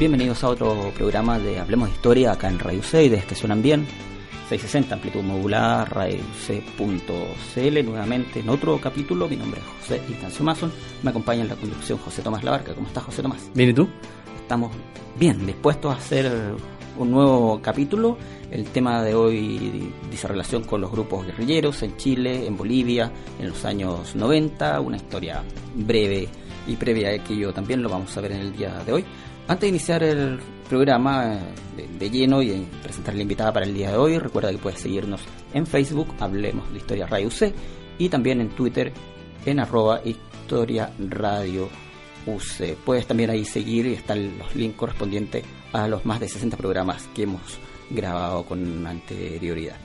Bienvenidos a otro programa de Hablemos de Historia acá en Radio C desde que suenan bien. 660 amplitud modular, radioc.cl nuevamente en otro capítulo. Mi nombre es José Ignacio Mason. Me acompaña en la conducción José Tomás Labarca. ¿Cómo estás, José Tomás? Bien, ¿y tú? Estamos bien, dispuestos a hacer un nuevo capítulo. El tema de hoy dice relación con los grupos guerrilleros en Chile, en Bolivia, en los años 90. Una historia breve y previa a aquello también lo vamos a ver en el día de hoy. Antes de iniciar el programa eh, de, lleno y presentar la invitada para el día de hoy, recuerda que puedes seguirnos en Facebook, Hablemos de Historia Radio C, y también en Twitter en arroba Historia Radio UC. Puedes también ahí seguir y están los links correspondientes a los más de 60 programas que hemos grabado con anterioridad.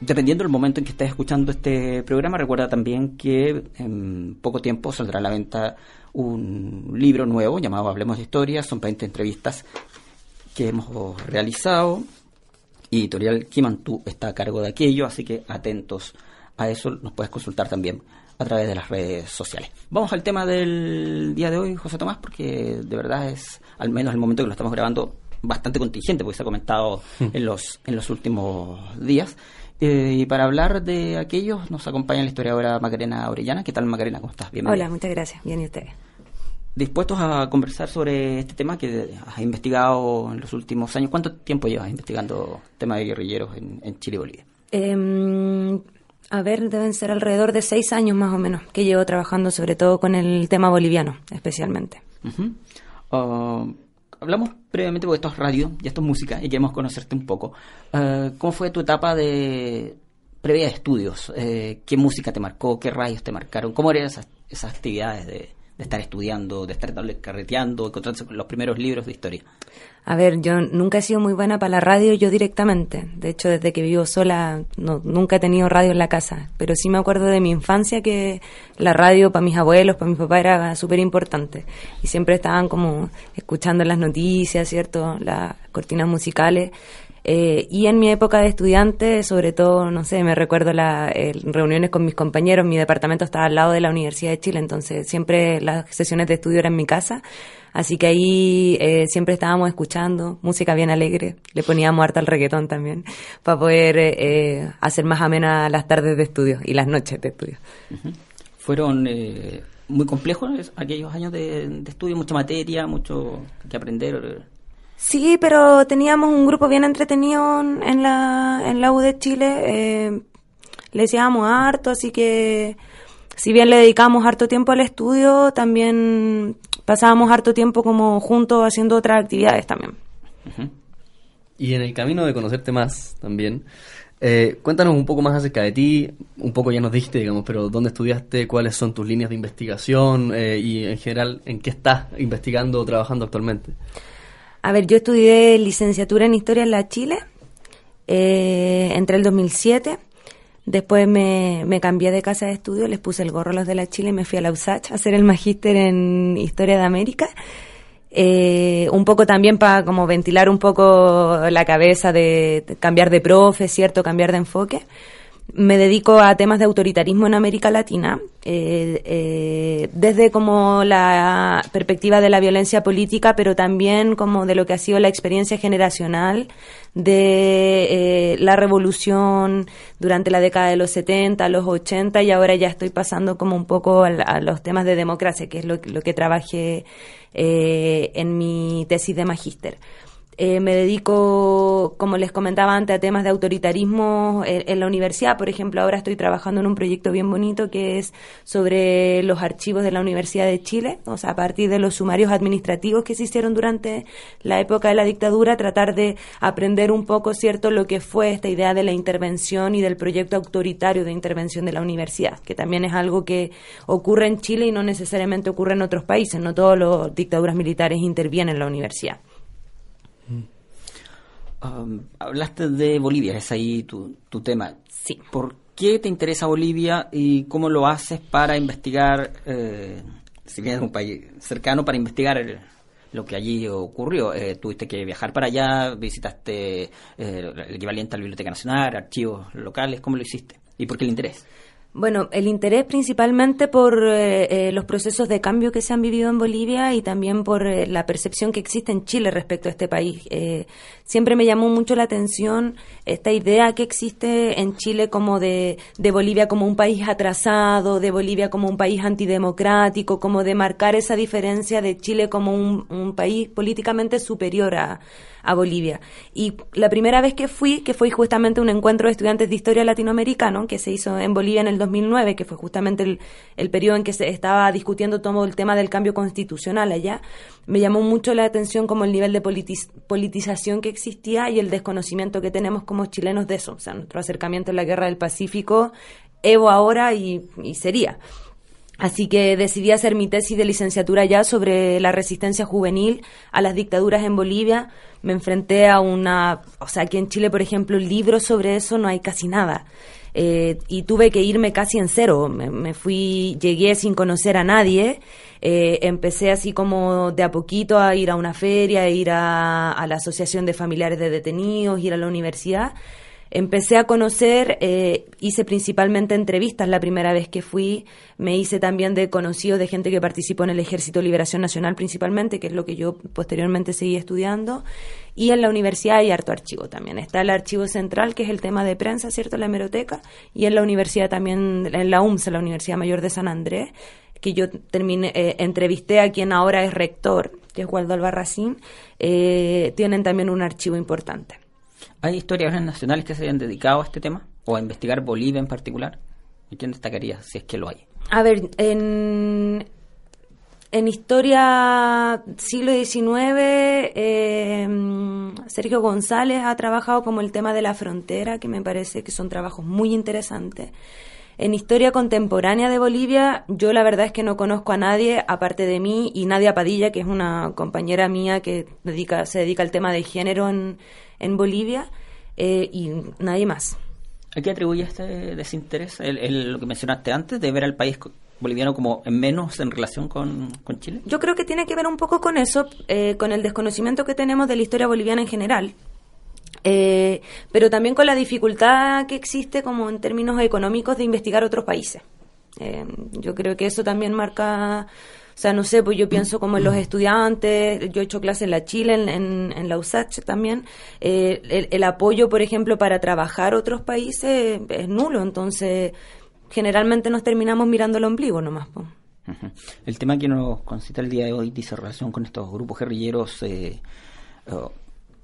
Dependiendo del momento en que estés escuchando este programa, recuerda también que en poco tiempo saldrá a la venta un libro nuevo llamado Hablemos de Historia. Son 20 entrevistas que hemos realizado. Y Editorial Kimantú está a cargo de aquello, así que atentos a eso. Nos puedes consultar también a través de las redes sociales. Vamos al tema del día de hoy, José Tomás, porque de verdad es, al menos el momento que lo estamos grabando, bastante contingente, porque se ha comentado mm. en los, en los últimos días. Eh, y para hablar de aquellos nos acompaña la historiadora Macarena Orellana. ¿Qué tal, Macarena? ¿Cómo estás? Bienvenida. Hola, muchas gracias. Bien, ¿y ustedes? Dispuestos a conversar sobre este tema que has investigado en los últimos años. ¿Cuánto tiempo llevas investigando tema de guerrilleros en, Chile y Bolivia? Em, a ver, deben ser alrededor de seis años más o menos que llevo trabajando sobre todo con el tema boliviano, especialmente. Uh, hablamos brevemente, porque esto es radio y esto es música y queremos conocerte un poco. Eh, ¿Cómo fue tu etapa de previa de estudios? Eh, ¿Qué música te marcó? ¿Qué radios te marcaron? ¿Cómo eran esas, esas actividades de, de estar estudiando, de estar carreteando, encontrarse con los primeros libros de historia? A ver, yo nunca he sido muy buena para la radio yo directamente. De hecho, desde que vivo sola, no, nunca he tenido radio en la casa. Pero sí me acuerdo de mi infancia que la radio para mis abuelos, para mi papá era súper importante. Y siempre estaban como escuchando las noticias, ¿cierto? Las cortinas musicales. Eh, y en mi época de estudiante, sobre todo, no sé, me recuerdo las reuniones con mis compañeros, mi departamento estaba al lado de la Universidad de Chile, entonces siempre las sesiones de estudio eran en mi casa, así que ahí eh, siempre estábamos escuchando música bien alegre, le poníamos harta al reggaetón también, para poder eh, hacer más amenas las tardes de estudio y las noches de estudio. Fueron muy complejos aquellos años de estudio, mucha materia, mucho que aprender Sí, pero teníamos un grupo bien entretenido en la, en la U de Chile. Eh, le decíamos harto, así que si bien le dedicamos harto tiempo al estudio, también pasábamos harto tiempo como juntos haciendo otras actividades también. Y en el camino de conocerte más también, eh, cuéntanos un poco más acerca de ti, un poco ya nos dijiste, digamos, pero dónde estudiaste, cuáles son tus líneas de investigación eh, y en general en qué estás investigando o trabajando actualmente. A ver, yo estudié licenciatura en Historia en la Chile, eh, el 2007, después me, me, cambié de casa de estudio, les puse el gorro a los de la Chile y me fui a la USACH a hacer el magíster en Historia de América. Eh, un poco también para como ventilar un poco la cabeza de cambiar de profe, ¿cierto? Cambiar de enfoque me dedico a temas de autoritarismo en América Latina, eh, eh, desde como la perspectiva de la violencia política, pero también como de lo que ha sido la experiencia generacional de eh, la revolución durante la década de los 70, los 80 y ahora ya estoy pasando como un poco a, los temas de democracia, que es lo, lo que trabajé en mi tesis de magíster. Eh, me dedico, como les comentaba antes, a temas de autoritarismo en, la universidad. Por ejemplo, ahora estoy trabajando en un proyecto bien bonito que es sobre los archivos de la Universidad de Chile, o sea, a partir de los sumarios administrativos que se hicieron durante la época de la dictadura, tratar de aprender un poco, ¿cierto?, lo que fue esta idea de la intervención y del proyecto autoritario de intervención de la universidad, que también es algo que ocurre en Chile y no necesariamente ocurre en otros países. No todos los dictaduras militares intervienen en la universidad. Um, hablaste de Bolivia, es ahí tu, tu tema. Sí. ¿Por qué te interesa Bolivia y cómo lo haces para investigar, eh, si bien es un país cercano, para investigar lo que allí ocurrió? Eh, ¿Tuviste que viajar para allá? ¿Visitaste eh, el equivalente a la Biblioteca Nacional, archivos locales? ¿Cómo lo hiciste? ¿Y por qué el interés? Bueno, el interés principalmente por eh, eh, los procesos de cambio que se han vivido en Bolivia y también por eh, la percepción que existe en Chile respecto a este país. siempre me llamó mucho la atención esta idea que existe en Chile como de, de, Bolivia como un país atrasado, de Bolivia como un país antidemocrático, como de marcar esa diferencia de Chile como un, un país políticamente superior a, a Bolivia. Y la primera vez que fui, que fue justamente un encuentro de estudiantes de historia latinoamericano, que se hizo en Bolivia en el 2009, que fue justamente el, el periodo en que se estaba discutiendo todo el tema del cambio constitucional allá, me llamó mucho la atención como el nivel de politización que existía y el desconocimiento que tenemos como chilenos de eso. O sea, nuestro acercamiento en la guerra del Pacífico, Evo ahora y, y sería. Así que decidí hacer mi tesis de licenciatura ya sobre la resistencia juvenil a las dictaduras en Bolivia. Me enfrenté a una, o sea, aquí en Chile, por ejemplo, libros sobre eso no hay casi nada. Eh, y tuve que irme casi en cero. Me, fui, llegué sin conocer a nadie. Eh, empecé así como de a poquito a ir a una feria, a ir a, a la Asociación de Familiares de Detenidos, ir a la universidad empecé a conocer, eh, hice principalmente entrevistas la primera vez que fui, me hice también de conocidos de gente que participó en el Ejército de Liberación Nacional principalmente, que es lo que yo posteriormente seguí estudiando, y en la universidad hay harto archivo también. Está el archivo central, que es el tema de prensa, ¿cierto? La hemeroteca, y en la universidad también, en la UMSA, la Universidad Mayor de San Andrés, que yo terminé, eh, entrevisté a quien ahora es rector, que es Waldo Albarracín, eh, tienen también un archivo importante. ¿Hay historiadores nacionales que se hayan dedicado a este tema? ¿O a investigar Bolivia en particular? ¿Y quién destacaría si es que lo hay? A ver, en, en historia siglo XIX, eh, Sergio González ha trabajado como el tema de la frontera, que me parece que son trabajos muy interesantes. En historia contemporánea de Bolivia, yo la verdad es que no conozco a nadie aparte de mí y Nadia Padilla, que es una compañera mía que dedica, se dedica al tema de género en, en Bolivia eh, y nadie más. ¿A qué atribuye este desinterés? El, lo que mencionaste antes, de ver al país boliviano como en menos en relación con, Chile? Yo creo que tiene que ver un poco con eso, eh, con el desconocimiento que tenemos de la historia boliviana en general. Eh, pero también con la dificultad que existe como en términos económicos de investigar otros países. yo creo que eso también marca o sea, no sé, pues yo pienso como en los estudiantes, yo he hecho clases en la Chile, en, en, la USACH también, eh, el, apoyo, por ejemplo, para trabajar otros países es nulo, entonces generalmente nos terminamos mirando el ombligo nomás. El tema que nos concita el día de hoy dice relación con estos grupos guerrilleros eh,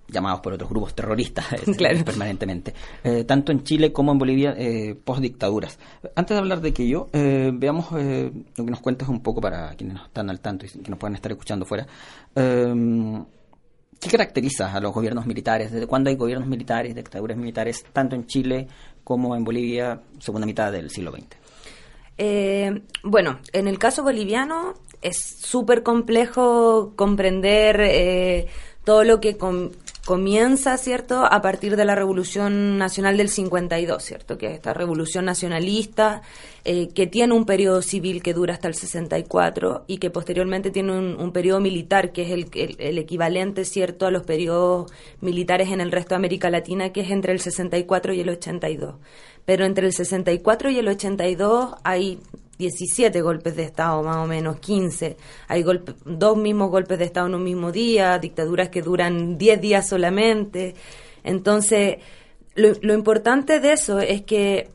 llamados por otros grupos terroristas eh, permanentemente, eh, tanto en Chile como en Bolivia, eh, post dictaduras. Antes de hablar de aquello, eh, veamos lo que nos cuentas un poco para quienes no están al tanto y que nos puedan estar escuchando fuera. ¿Qué caracteriza a los gobiernos militares? ¿Desde cuándo hay gobiernos militares, dictaduras militares, tanto en Chile como en Bolivia, segunda mitad del siglo XX? bueno, en el caso boliviano es súper complejo comprender todo lo que comienza, ¿cierto?, a partir de la Revolución Nacional del 52, ¿cierto?, que es esta revolución nacionalista eh, que tiene un periodo civil que dura hasta el 64 y que posteriormente tiene un, periodo militar que es el, el, equivalente, ¿cierto?, a los periodos militares en el resto de América Latina, que es entre el 64 y el 82. Pero entre el 64 y el 82 hay 17 golpes de Estado, más o menos 15. Hay dos mismos golpes de Estado en un mismo día, dictaduras que duran 10 días solamente. Entonces, lo, importante de eso es que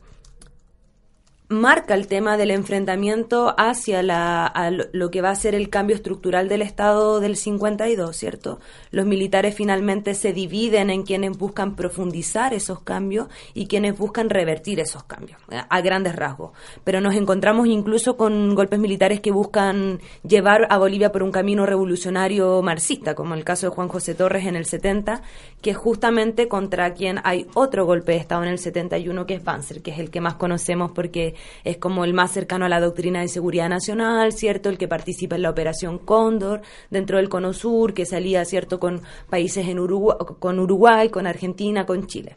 marca el tema del enfrentamiento hacia la, lo que va a ser el cambio estructural del Estado del 52, ¿cierto? Los militares finalmente se dividen en quienes buscan profundizar esos cambios y quienes buscan revertir esos cambios, eh, a grandes rasgos. Pero nos encontramos incluso con golpes militares que buscan llevar a Bolivia por un camino revolucionario marxista, como el caso de Juan José Torres en el 70, que es justamente contra quien hay otro golpe de Estado en el 71, que es Banzer, que es el que más conocemos porque es como el más cercano a la doctrina de seguridad nacional, ¿cierto? El que participa en la operación Cóndor dentro del Cono Sur, que salía, ¿cierto?, con países en Uruguay, con Uruguay, con Argentina, con Chile.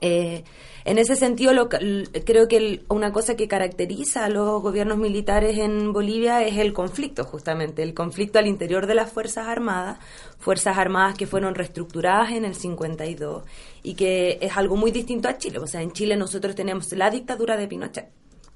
Eh, en ese sentido, lo, creo que una cosa que caracteriza a los gobiernos militares en Bolivia es el conflicto, justamente, el conflicto al interior de las Fuerzas Armadas, Fuerzas Armadas que fueron reestructuradas en el 52 y que es algo muy distinto a Chile. O sea, en Chile nosotros tenemos la dictadura de Pinochet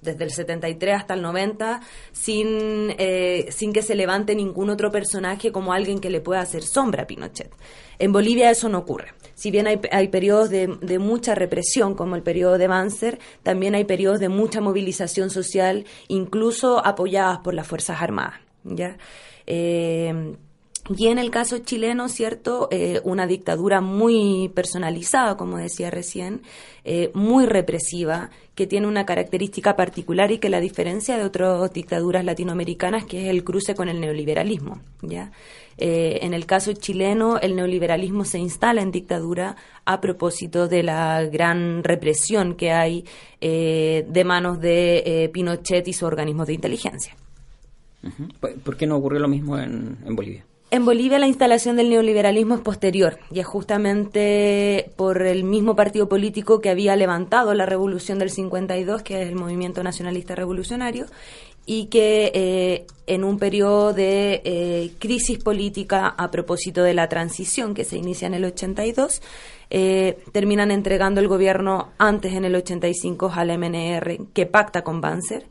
desde el 73 hasta el 90 sin, eh, sin que se levante ningún otro personaje como alguien que le pueda hacer sombra a Pinochet. En Bolivia eso no ocurre. Si bien hay, hay periodos de, de, mucha represión, como el periodo de Banzer, también hay periodos de mucha movilización social, incluso apoyadas por las Fuerzas Armadas. ¿ya? Eh, y en el caso chileno, ¿cierto? Eh, una dictadura muy personalizada, como decía recién, eh, muy represiva, que tiene una característica particular y que la diferencia de otras dictaduras latinoamericanas, que es el cruce con el neoliberalismo, ¿ya? Eh, en el caso chileno, el neoliberalismo se instala en dictadura a propósito de la gran represión que hay de manos de Pinochet y sus organismos de inteligencia. ¿Por qué no ocurrió lo mismo en Bolivia? En Bolivia la instalación del neoliberalismo es posterior y es justamente por el mismo partido político que había levantado la revolución del 52, que es el Movimiento Nacionalista Revolucionario, y que eh, en un periodo de eh, crisis política a propósito de la transición que se inicia en el 82, eh, terminan entregando el gobierno antes en el 85 al MNR, que pacta con Banzer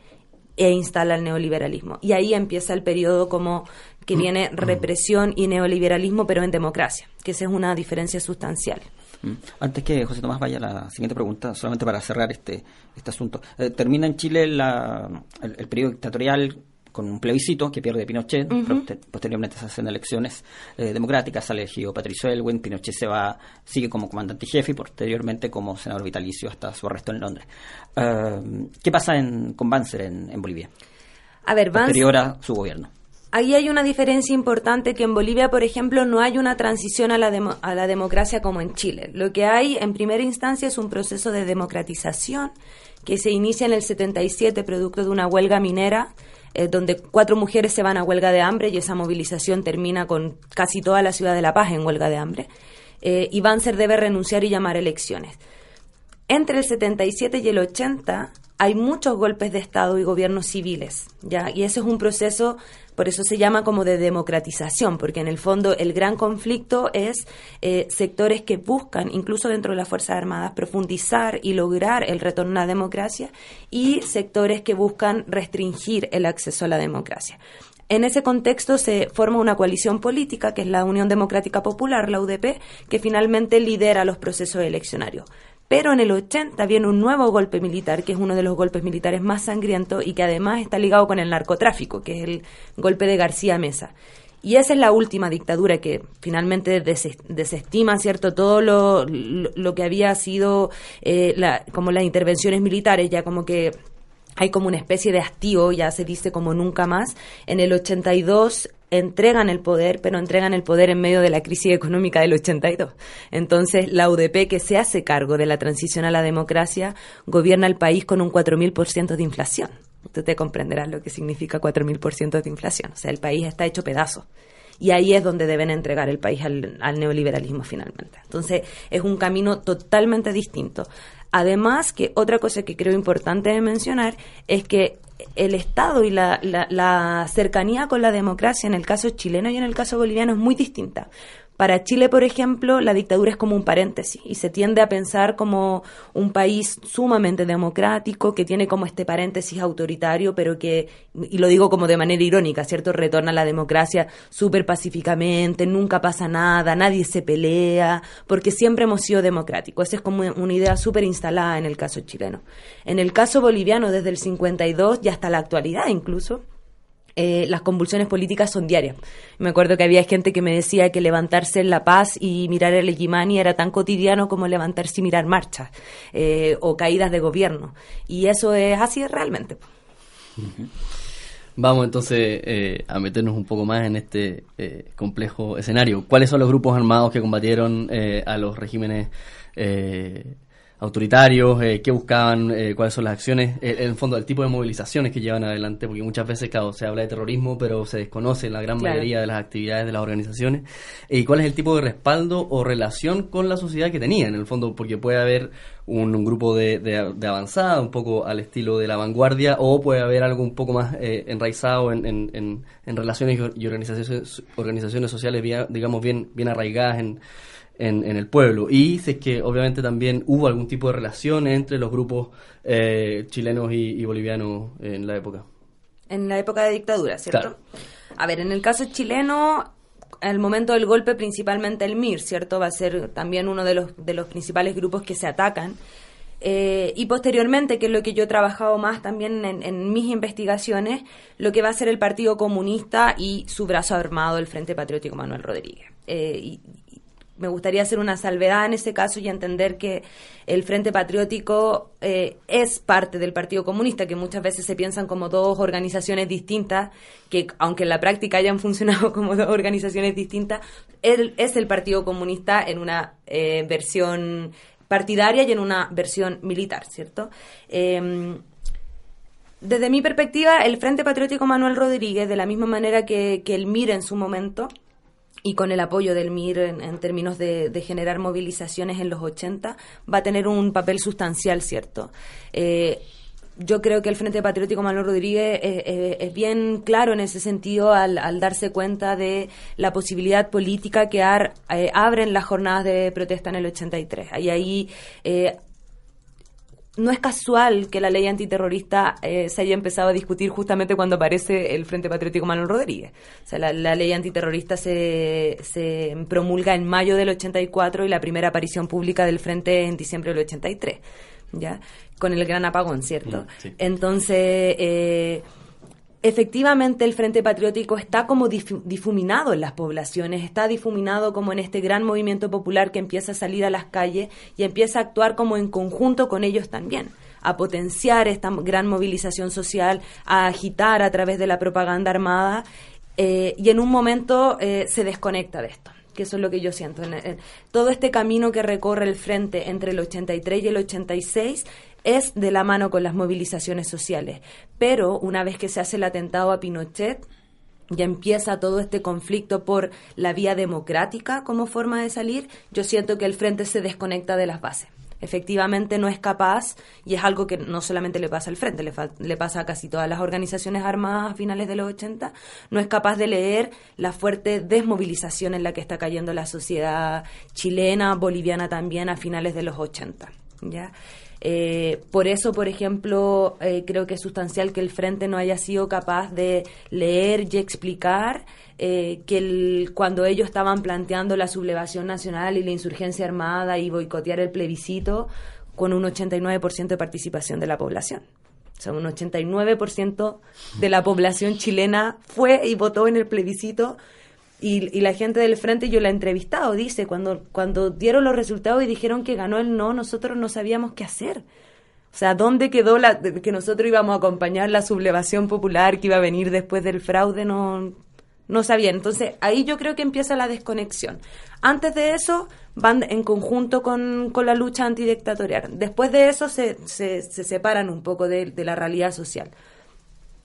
e instala el neoliberalismo. Y ahí empieza el periodo como que mm. viene represión y neoliberalismo, pero en democracia, que esa es una diferencia sustancial. Mm. Antes que José Tomás vaya a la siguiente pregunta, solamente para cerrar este, este asunto. Eh, termina en Chile la, el, periodo dictatorial con un plebiscito que pierde Pinochet, posteriormente se hacen elecciones eh, democráticas, sale elegido Patricio Elwin, Pinochet se va, sigue como comandante jefe y posteriormente como senador vitalicio hasta su arresto en Londres. Eh, ¿Qué pasa en, con Banzer en, Bolivia? A ver, Posterior a su gobierno. Ahí hay una diferencia importante que en Bolivia, por ejemplo, no hay una transición a la, a la democracia como en Chile. Lo que hay en primera instancia es un proceso de democratización que se inicia en el 77 producto de una huelga minera eh, donde cuatro mujeres se van a huelga de hambre y esa movilización termina con casi toda la ciudad de La Paz en huelga de hambre. Eh, y Banzer debe renunciar y llamar elecciones. Entre el 77 y el 80 hay muchos golpes de Estado y gobiernos civiles, ¿ya? Y ese es un proceso por eso se llama como de democratización, porque en el fondo el gran conflicto es eh, sectores que buscan, incluso dentro de las Fuerzas Armadas, profundizar y lograr el retorno a la democracia y sectores que buscan restringir el acceso a la democracia. En ese contexto se forma una coalición política, que es la Unión Democrática Popular, la UDP, que finalmente lidera los procesos eleccionarios. Pero en el 80 viene un nuevo golpe militar, que es uno de los golpes militares más sangrientos y que además está ligado con el narcotráfico, que es el golpe de García Mesa. Y esa es la última dictadura que finalmente desestima, ¿cierto?, todo lo, lo, que había sido eh, como las intervenciones militares, ya como que hay como una especie de hastío, ya se dice como nunca más. En el 82 entregan el poder, pero entregan el poder en medio de la crisis económica del 82. Entonces, la UDP, que se hace cargo de la transición a la democracia, gobierna el país con un 4.000% de inflación. Usted te comprenderá lo que significa 4.000% de inflación. O sea, el país está hecho pedazo. Y ahí es donde deben entregar el país al, al neoliberalismo finalmente. Entonces, es un camino totalmente distinto. Además, que otra cosa que creo importante de mencionar es que el Estado y la, cercanía con la democracia en el caso chileno y en el caso boliviano es muy distinta Para Chile, por ejemplo, la dictadura es como un paréntesis y se tiende a pensar como un país sumamente democrático que tiene como este paréntesis autoritario, pero que, y lo digo como de manera irónica, ¿cierto? Retorna a la democracia súper pacíficamente, nunca pasa nada, nadie se pelea, porque siempre hemos sido democráticos. Esa es como una idea súper instalada en el caso chileno. En el caso boliviano, desde el 52 y hasta la actualidad incluso, eh, las convulsiones políticas son diarias. Me acuerdo que había gente que me decía que levantarse en La Paz y mirar el Equimani era tan cotidiano como levantarse y mirar marchas eh, o caídas de gobierno. Y eso es así realmente. Vamos entonces eh, a meternos un poco más en este complejo escenario. ¿Cuáles son los grupos armados que combatieron a los regímenes autoritarios, eh, qué buscaban, eh, cuáles son las acciones, eh, en el fondo el tipo de movilizaciones que llevan adelante, porque muchas veces, claro, se habla de terrorismo, pero se desconoce la gran mayoría de las actividades de las organizaciones, y cuál es el tipo de respaldo o relación con la sociedad que tenían, en el fondo, porque puede haber un, grupo de, de, avanzada, un poco al estilo de la vanguardia, o puede haber algo un poco más enraizado en, en, en, relaciones y organizaciones, organizaciones sociales, digamos, bien, bien arraigadas en en, el pueblo. Y sé que obviamente también hubo algún tipo de relación entre los grupos eh, chilenos y, bolivianos en la época. En la época de dictadura, ¿cierto? A ver, en el caso chileno, el momento del golpe, principalmente el MIR, ¿cierto? Va a ser también uno de los, de los principales grupos que se atacan. Eh, y posteriormente, que es lo que yo he trabajado más también en, mis investigaciones, lo que va a ser el Partido Comunista y su brazo armado, el Frente Patriótico Manuel Rodríguez. Eh, y, me gustaría hacer una salvedad en ese caso y entender que el Frente Patriótico eh, es parte del Partido Comunista, que muchas veces se piensan como dos organizaciones distintas, que aunque en la práctica hayan funcionado como dos organizaciones distintas, él es el Partido Comunista en una eh, versión partidaria y en una versión militar, ¿cierto? Em, desde mi perspectiva, el Frente Patriótico Manuel Rodríguez, de la misma manera que, que el MIR en su momento, y con el apoyo del MIR en, términos de, generar movilizaciones en los 80, va a tener un papel sustancial, ¿cierto? Eh, yo creo que el Frente Patriótico Manuel Rodríguez eh, eh, es bien claro en ese sentido al, darse cuenta de la posibilidad política que abren las jornadas de protesta en el 83. Y ahí no es casual que la ley antiterrorista eh, se haya empezado a discutir justamente cuando aparece el Frente Patriótico Manuel Rodríguez. O sea, la, ley antiterrorista se, se, promulga en mayo del 84 y la primera aparición pública del Frente en diciembre del 83, ¿ya? Con el gran apagón, ¿cierto? Mm, Entonces... Eh, efectivamente el Frente Patriótico está como difuminado en las poblaciones, está difuminado como en este gran movimiento popular que empieza a salir a las calles y empieza a actuar como en conjunto con ellos también a potenciar esta gran movilización social, a agitar a través de la propaganda armada eh, y en un momento eh, se desconecta de esto que eso es lo que yo siento. todo este camino que recorre el frente entre el 83 y el 86 es de la mano con las movilizaciones sociales. Pero una vez que se hace el atentado a Pinochet, ya empieza todo este conflicto por la vía democrática como forma de salir, yo siento que el frente se desconecta de las bases. Efectivamente no es capaz, y es algo que no solamente le pasa al frente, le, le pasa a casi todas las organizaciones armadas a finales de los 80, no es capaz de leer la fuerte desmovilización en la que está cayendo la sociedad chilena, boliviana también a finales de los 80. ¿ya? Eh, por eso, por ejemplo, eh, creo que es sustancial que el Frente no haya sido capaz de leer y explicar eh, que cuando ellos estaban planteando la sublevación nacional y la insurgencia armada y boicotear el plebiscito con un 89% de participación de la población. O sea, un 89% de la población chilena fue y votó en el plebiscito y, la gente del frente, yo la he entrevistado, dice, cuando, cuando dieron los resultados y dijeron que ganó el no, nosotros no sabíamos qué hacer. O sea, ¿dónde quedó la que nosotros íbamos a acompañar la sublevación popular que iba a venir después del fraude? No, no sabían. Entonces, ahí yo creo que empieza la desconexión. Antes de eso, van en conjunto con, con la lucha antidictatorial. Después de eso, se, se, se separan un poco de la realidad social.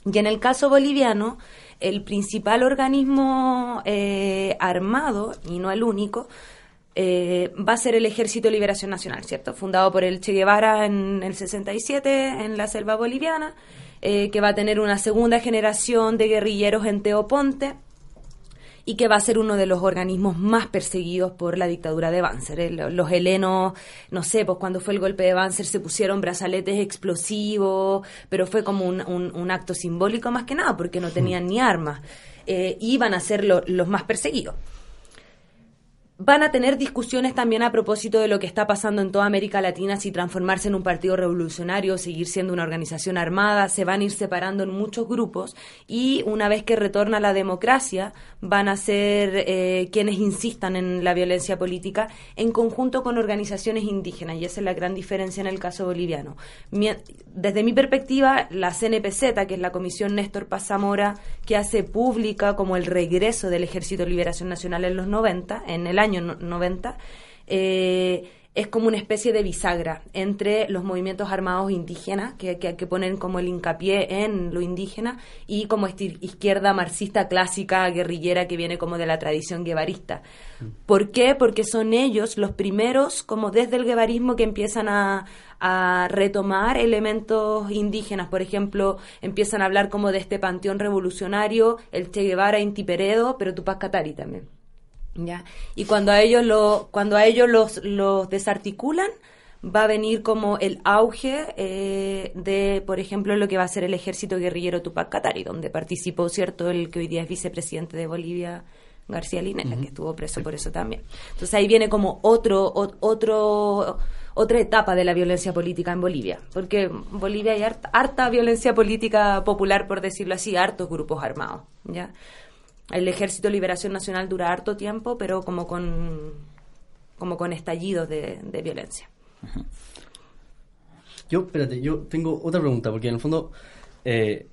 Y en el caso boliviano, el principal organismo eh, armado, y no el único, eh, va a ser el Ejército de Liberación Nacional, ¿cierto? Fundado por el Che Guevara en el 67 en la selva boliviana, eh, que va a tener una segunda generación de guerrilleros en Teoponte y que va a ser uno de los organismos más perseguidos por la dictadura de Banzer. Los helenos, no sé, pues cuando fue el golpe de Banzer se pusieron brazaletes explosivos, pero fue como un, un, acto simbólico más que nada, porque no tenían ni armas. Eh, iban a ser los más perseguidos van a tener discusiones también a propósito de lo que está pasando en toda América Latina, si transformarse en un partido revolucionario, seguir siendo una organización armada, se van a ir separando en muchos grupos y una vez que retorna la democracia van a ser eh, quienes insistan en la violencia política en conjunto con organizaciones indígenas y esa es la gran diferencia en el caso boliviano. Desde mi perspectiva, la CNPZ, que es la Comisión Néstor Paz Zamora, que hace pública como el regreso del Ejército de Liberación Nacional en los 90, en el año 90, eh, es como una especie de bisagra entre los movimientos armados indígenas, que, que, ponen como el hincapié en lo indígena, y como izquierda marxista clásica, guerrillera, que viene como de la tradición guevarista. ¿Por qué? Porque son ellos los primeros, como desde el guevarismo, que empiezan a, a retomar elementos indígenas. Por ejemplo, empiezan a hablar como de este panteón revolucionario, el Che Guevara, Inti Peredo, pero Tupac Katari también. ¿Ya? Y cuando a ellos, lo, cuando a ellos los, los desarticulan, va a venir como el auge eh, de, por ejemplo, lo que va a ser el ejército guerrillero Tupac Katari, donde participó, ¿cierto?, el que hoy día es vicepresidente de Bolivia, García Linera, que estuvo preso por eso también. Entonces ahí viene como otro, otro, otra etapa de la violencia política en Bolivia, porque en Bolivia hay harta, harta violencia política popular, por decirlo así, hartos grupos armados, ¿ya? El Ejército de Liberación Nacional dura harto tiempo, pero como con, como con estallidos de, violencia. Yo, espérate, yo tengo otra pregunta, porque en el fondo, eh,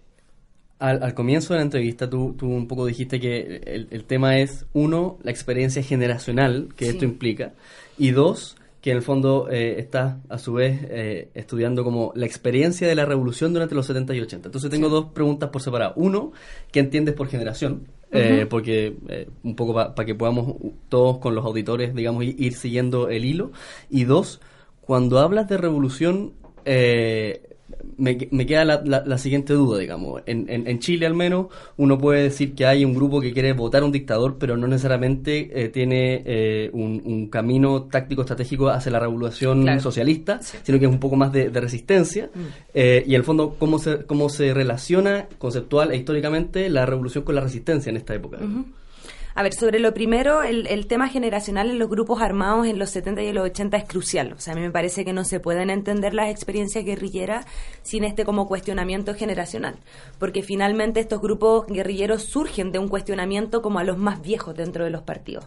al, comienzo de la entrevista tú, tú un poco dijiste que el, tema es, uno, la experiencia generacional que esto implica, y dos, que en el fondo eh, estás a su vez eh, estudiando como la experiencia de la revolución durante los 70 y 80. Entonces tengo dos preguntas por separado. Uno, ¿qué entiendes por generación? Eh, porque eh, un poco para que podamos todos con los auditores, digamos, ir, siguiendo el hilo. Y dos, cuando hablas de revolución, eh, me, queda la, siguiente duda, digamos. En, en, Chile, al menos, uno puede decir que hay un grupo que quiere votar a un dictador, pero no necesariamente tiene un, camino táctico estratégico hacia la revolución socialista, sino que es un poco más de, resistencia. Mm. y en el fondo, ¿cómo se, cómo se relaciona conceptual e históricamente la revolución con la resistencia en esta época? A ver, sobre lo primero, el, tema generacional en los grupos armados en los 70 y los 80 es crucial. O sea, a mí me parece que no se pueden entender las experiencias guerrilleras sin este como cuestionamiento generacional. Porque finalmente estos grupos guerrilleros surgen de un cuestionamiento como a los más viejos dentro de los partidos.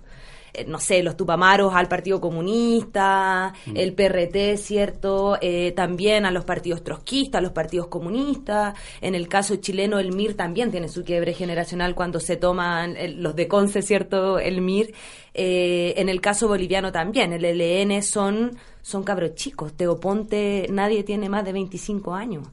Eh, no sé, los Tupamaros al Partido Comunista, mm. el PRT, ¿cierto? Eh, también a los partidos trotskistas, a los partidos comunistas. En el caso chileno, el MIR también tiene su quiebre generacional cuando se toman los de Conce, ¿cierto? El MIR. Eh, en el caso boliviano también, el LN son, son cabros chicos. Teoponte, nadie tiene más de 25 años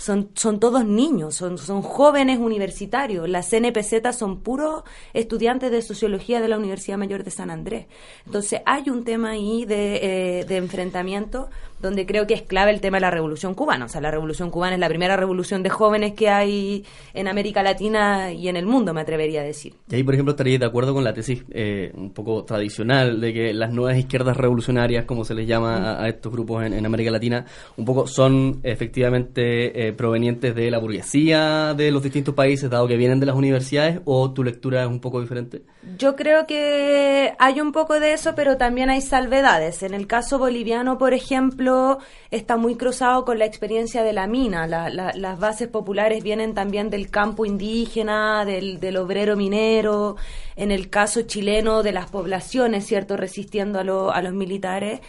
son, son todos niños, son, son jóvenes universitarios. Las CNPZ son puros estudiantes de sociología de la Universidad Mayor de San Andrés. Entonces hay un tema ahí de, eh, de enfrentamiento donde creo que es clave el tema de la revolución cubana. O sea, la revolución cubana es la primera revolución de jóvenes que hay en América Latina y en el mundo, me atrevería a decir. Y ahí, por ejemplo, estaría de acuerdo con la tesis eh, un poco tradicional de que las nuevas izquierdas revolucionarias, como se les llama a, estos grupos en, América Latina, un poco son efectivamente eh, provenientes de la burguesía de los distintos países, dado que vienen de las universidades, o tu lectura es un poco diferente? Yo creo que hay un poco de eso, pero también hay salvedades. En el caso boliviano, por ejemplo, está muy cruzado con la experiencia de la mina. las bases populares vienen también del campo indígena, del, obrero minero. En el caso chileno, de las poblaciones, ¿cierto?, resistiendo a, a los militares.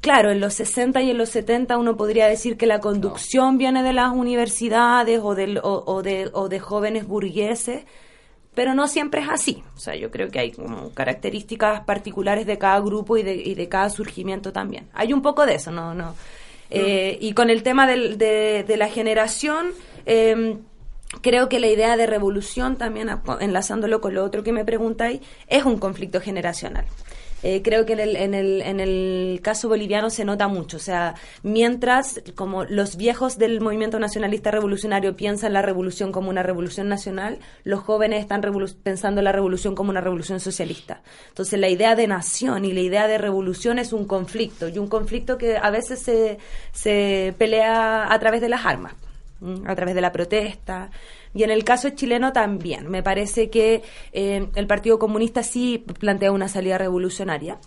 Claro, en los 60 y en los 70 uno podría decir que la conducción viene de las universidades o, de, o de jóvenes burgueses pero no siempre es así. O sea, yo creo que hay como características particulares de cada grupo y de, y de cada surgimiento también. Hay un poco de eso, ¿no? no. Eh, y con el tema del, de, de, la generación, eh, creo que la idea de revolución, también enlazándolo con lo otro que me preguntáis, es un conflicto generacional. Eh, creo que en el, en, el, en el caso boliviano se nota mucho. O sea, mientras como los viejos del movimiento nacionalista revolucionario piensan la revolución como una revolución nacional, los jóvenes están pensando la revolución como una revolución socialista. Entonces, la idea de nación y la idea de revolución es un conflicto, y un conflicto que a veces se, se pelea a través de las armas, a través de la protesta. Y en el caso chileno también. Me parece que eh, el Partido Comunista sí plantea una salida revolucionaria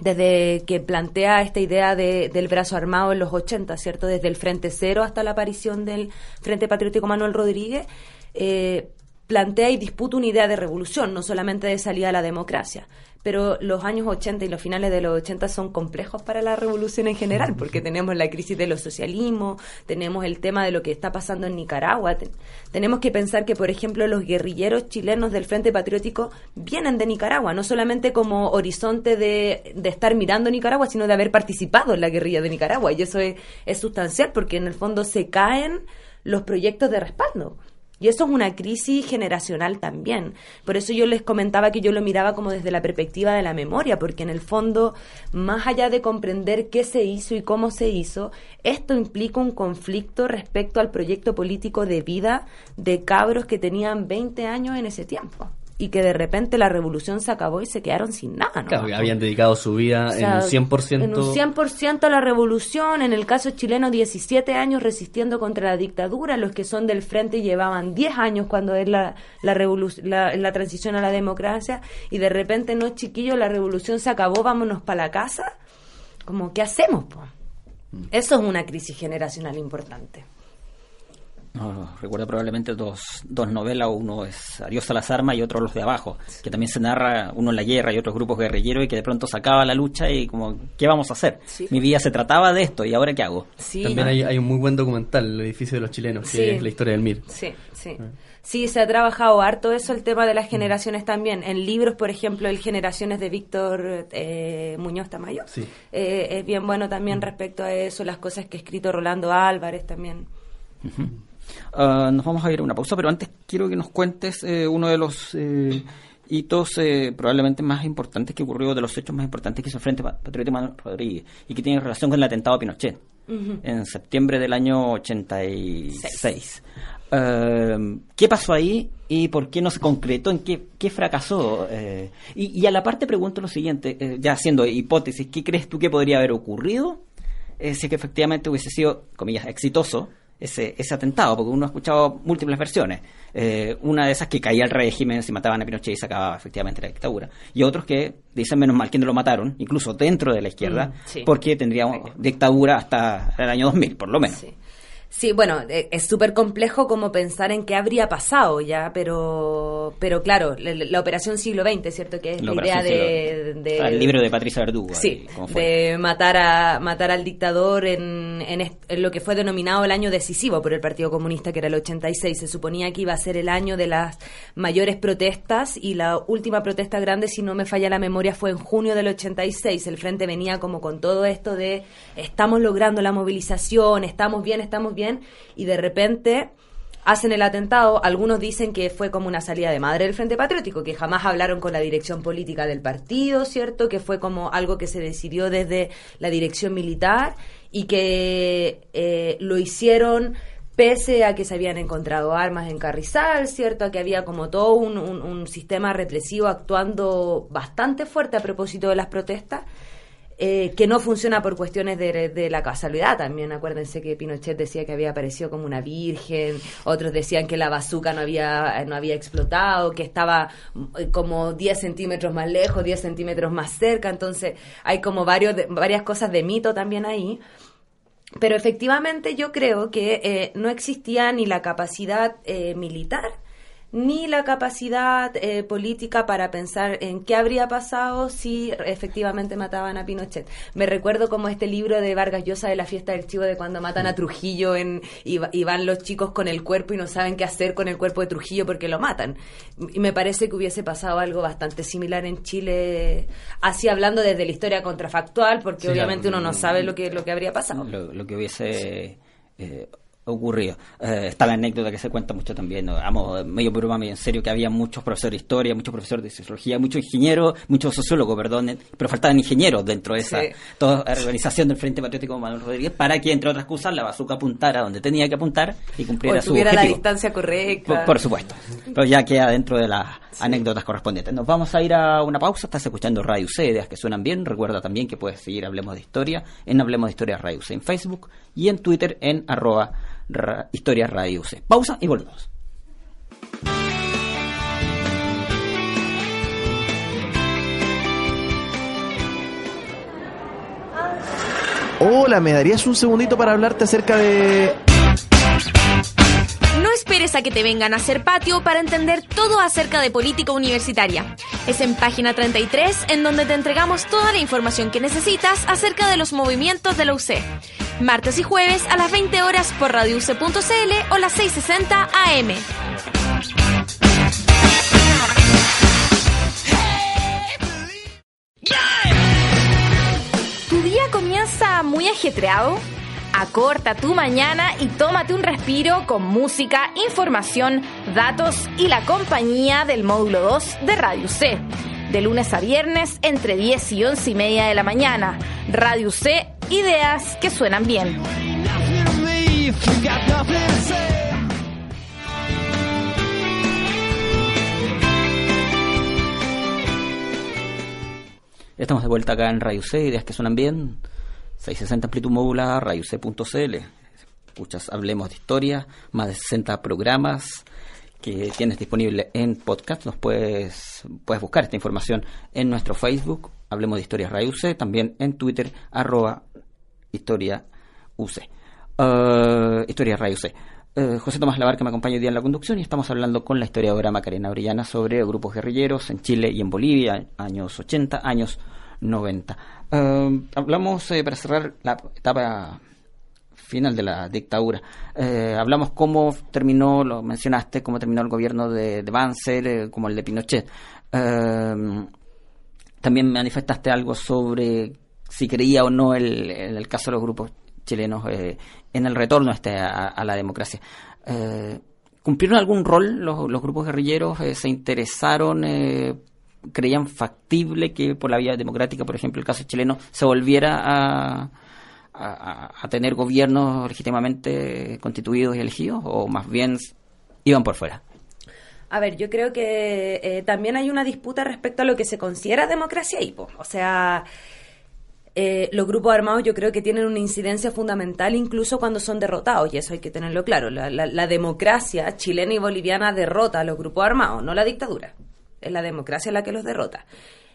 desde que plantea esta idea de, del brazo armado en los 80, ¿cierto? Desde el Frente Cero hasta la aparición del Frente Patriótico Manuel Rodríguez, eh, plantea y disputa una idea de revolución, no solamente de salida a la democracia. Pero los años 80 y los finales de los 80 son complejos para la revolución en general, porque tenemos la crisis de los socialismos, tenemos el tema de lo que está pasando en Nicaragua. tenemos que pensar que, por ejemplo, los guerrilleros chilenos del Frente Patriótico vienen de Nicaragua, no solamente como horizonte de, de estar mirando Nicaragua, sino de haber participado en la guerrilla de Nicaragua. Y eso es, es sustancial, porque en el fondo se caen los proyectos de respaldo. Y eso es una crisis generacional también. Por eso yo les comentaba que yo lo miraba como desde la perspectiva de la memoria, porque en el fondo, más allá de comprender qué se hizo y cómo se hizo, esto implica un conflicto respecto al proyecto político de vida de cabros que tenían 20 años en ese tiempo y que de repente la revolución se acabó y se quedaron sin nada. ¿no? Claro, habían dedicado su vida en un 100%. En un 100% a la revolución, en el caso chileno 17 años resistiendo contra la dictadura, los que son del frente llevaban 10 años cuando es la, la, la, transición a la democracia y de repente no chiquillo, la revolución se acabó, vámonos para la casa. Como, ¿qué hacemos? Mm. Eso es una crisis generacional importante. No, recuerdo probablemente dos, dos novelas, uno es Adiós a las armas y otro Los de abajo, que también se narra uno en la guerra y otros grupos guerrilleros y que de pronto sacaba la lucha y como, ¿qué vamos a hacer? Mi vida se trataba de esto y ahora ¿qué hago? También hay, un muy buen documental, El edificio de los chilenos, que es la historia del MIR. Sí, sí. Ah. Sí, se ha trabajado harto eso, el tema de las generaciones también. En libros, por ejemplo, el Generaciones de Víctor eh, Muñoz Tamayo. Eh, es bien bueno también respecto a eso, las cosas que ha escrito Rolando Álvarez también. Ah, nos vamos a ir a una pausa, pero antes quiero que nos cuentes eh, uno de los eh, hitos eh, probablemente más importantes que ocurrió, de los hechos más importantes que hizo el Frente Patriótico Manuel Rodríguez y que tiene relación con el atentado a Pinochet en septiembre del año 86. ¿Qué pasó ahí y por qué no se concretó? ¿En qué, qué fracasó? y, a la parte pregunto lo siguiente, ya haciendo hipótesis, ¿qué crees tú que podría haber ocurrido si que efectivamente hubiese sido, comillas, exitoso ese, ese atentado, porque uno ha escuchado múltiples versiones. Eh, una de esas que caía el régimen, se mataban a Pinochet y se acababa efectivamente la dictadura. Y otros que dicen menos mal que no lo mataron, incluso dentro de la izquierda, mm, porque tendríamos dictadura hasta el año 2000, por lo menos. Sí, bueno, e, es súper complejo como pensar en qué habría pasado ya, pero pero claro, la, operación siglo XX, ¿cierto? Que es la, idea de, ah, El libro de Patricia Verdugo. Sí, de matar, a, matar al dictador en, en, lo que fue denominado el año decisivo por el Partido Comunista, que era el 86. Se suponía que iba a ser el año de las mayores protestas y la última protesta grande, si no me falla la memoria, fue en junio del 86. El Frente venía como con todo esto de estamos logrando la movilización, estamos bien, estamos bien y de repente hacen el atentado. Algunos dicen que fue como una salida de madre del Frente Patriótico, que jamás hablaron con la dirección política del partido, ¿cierto? Que fue como algo que se decidió desde la dirección militar y que eh, lo hicieron pese a que se habían encontrado armas en Carrizal, ¿cierto? A que había como todo un, un sistema represivo actuando bastante fuerte a propósito de las protestas. Eh, que no funciona por cuestiones de, la casualidad también. Acuérdense que Pinochet decía que había aparecido como una virgen, otros decían que la bazuca no había, no había explotado, que estaba eh, como 10 centímetros más lejos, 10 centímetros más cerca. Entonces hay como varios, varias cosas de mito también ahí. Pero efectivamente yo creo que eh, no existía ni la capacidad militar ni la capacidad eh, política para pensar en qué habría pasado si efectivamente mataban a Pinochet. Me recuerdo como este libro de Vargas Llosa de la fiesta del chivo de cuando matan a Trujillo en, y, van los chicos con el cuerpo y no saben qué hacer con el cuerpo de Trujillo porque lo matan. Y me parece que hubiese pasado algo bastante similar en Chile, así hablando desde la historia contrafactual, porque obviamente uno no sabe lo que, lo que habría pasado. Lo, que hubiese... Eh, ocurrido. Eh, está la anécdota que se cuenta mucho también, ¿no? Vamos, medio broma, medio en serio, que había muchos profesores de historia, muchos profesores de sociología, muchos ingenieros, muchos sociólogos, perdón, pero faltaban ingenieros dentro de esa toda organización del Frente Patriótico Manuel Rodríguez para que, entre otras cosas, la bazuca apuntara donde tenía que apuntar y cumpliera su objetivo. la distancia correcta. Por, supuesto. Pero ya queda dentro de las anécdotas correspondientes. Nos vamos a ir a una pausa. Estás escuchando Radio C, ideas que suenan bien. Recuerda también que puedes seguir Hablemos de Historia en Hablemos de Historia Radio C en Facebook y en Twitter en arroba Historia Radio C. Pausa y volvemos. Hola, ¿me darías un segundito para hablarte acerca de... No esperes a que te vengan a hacer patio para entender todo acerca de política universitaria. Es en página 33 en donde te entregamos toda la información que necesitas acerca de los movimientos de la UC. Martes y jueves a las 20 horas por radiouc.cl o las 660 AM. ¿Tu día comienza muy ajetreado? Acorta tu mañana y tómate un respiro con música, información, datos y la compañía del módulo 2 de Radio C. De lunes a viernes entre 10 y 11 y media de la mañana. Radio C, ideas que suenan bien. Estamos de vuelta acá en Radio C, ideas que suenan bien. 660 amplitud modular, radiuc.cl. Escuchas, hablemos de historia, más de 60 programas que tienes disponible en podcast. Nos puedes, puedes buscar esta información en nuestro Facebook, Hablemos de Historia Radio C, también en Twitter, arroba Historia UC. Uh, historia Radio C. Uh, José Tomás Lavar, me acompaña hoy día en la conducción, y estamos hablando con la historiadora Macarena Orellana sobre grupos guerrilleros en Chile y en Bolivia, años 80, años 90. Uh, hablamos, eh, para cerrar la etapa final de la dictadura, eh, hablamos cómo terminó, lo mencionaste, cómo terminó el gobierno de, de eh, como el de Pinochet. Eh, también manifestaste algo sobre si creía o no el, en el caso de los grupos chilenos eh, en el retorno este a, la democracia. Eh, ¿Cumplieron algún rol los, los grupos guerrilleros? Eh, ¿Se interesaron? Eh, ¿Creían factible que por la vía democrática, por ejemplo, el caso chileno, se volviera a, a, a tener gobiernos legítimamente constituidos y elegidos? ¿O más bien iban por fuera? A ver, yo creo que eh, también hay una disputa respecto a lo que se considera democracia y, o sea, eh, los grupos armados yo creo que tienen una incidencia fundamental incluso cuando son derrotados, y eso hay que tenerlo claro. La, la, la democracia chilena y boliviana derrota a los grupos armados, no la dictadura. Es la democracia la que los derrota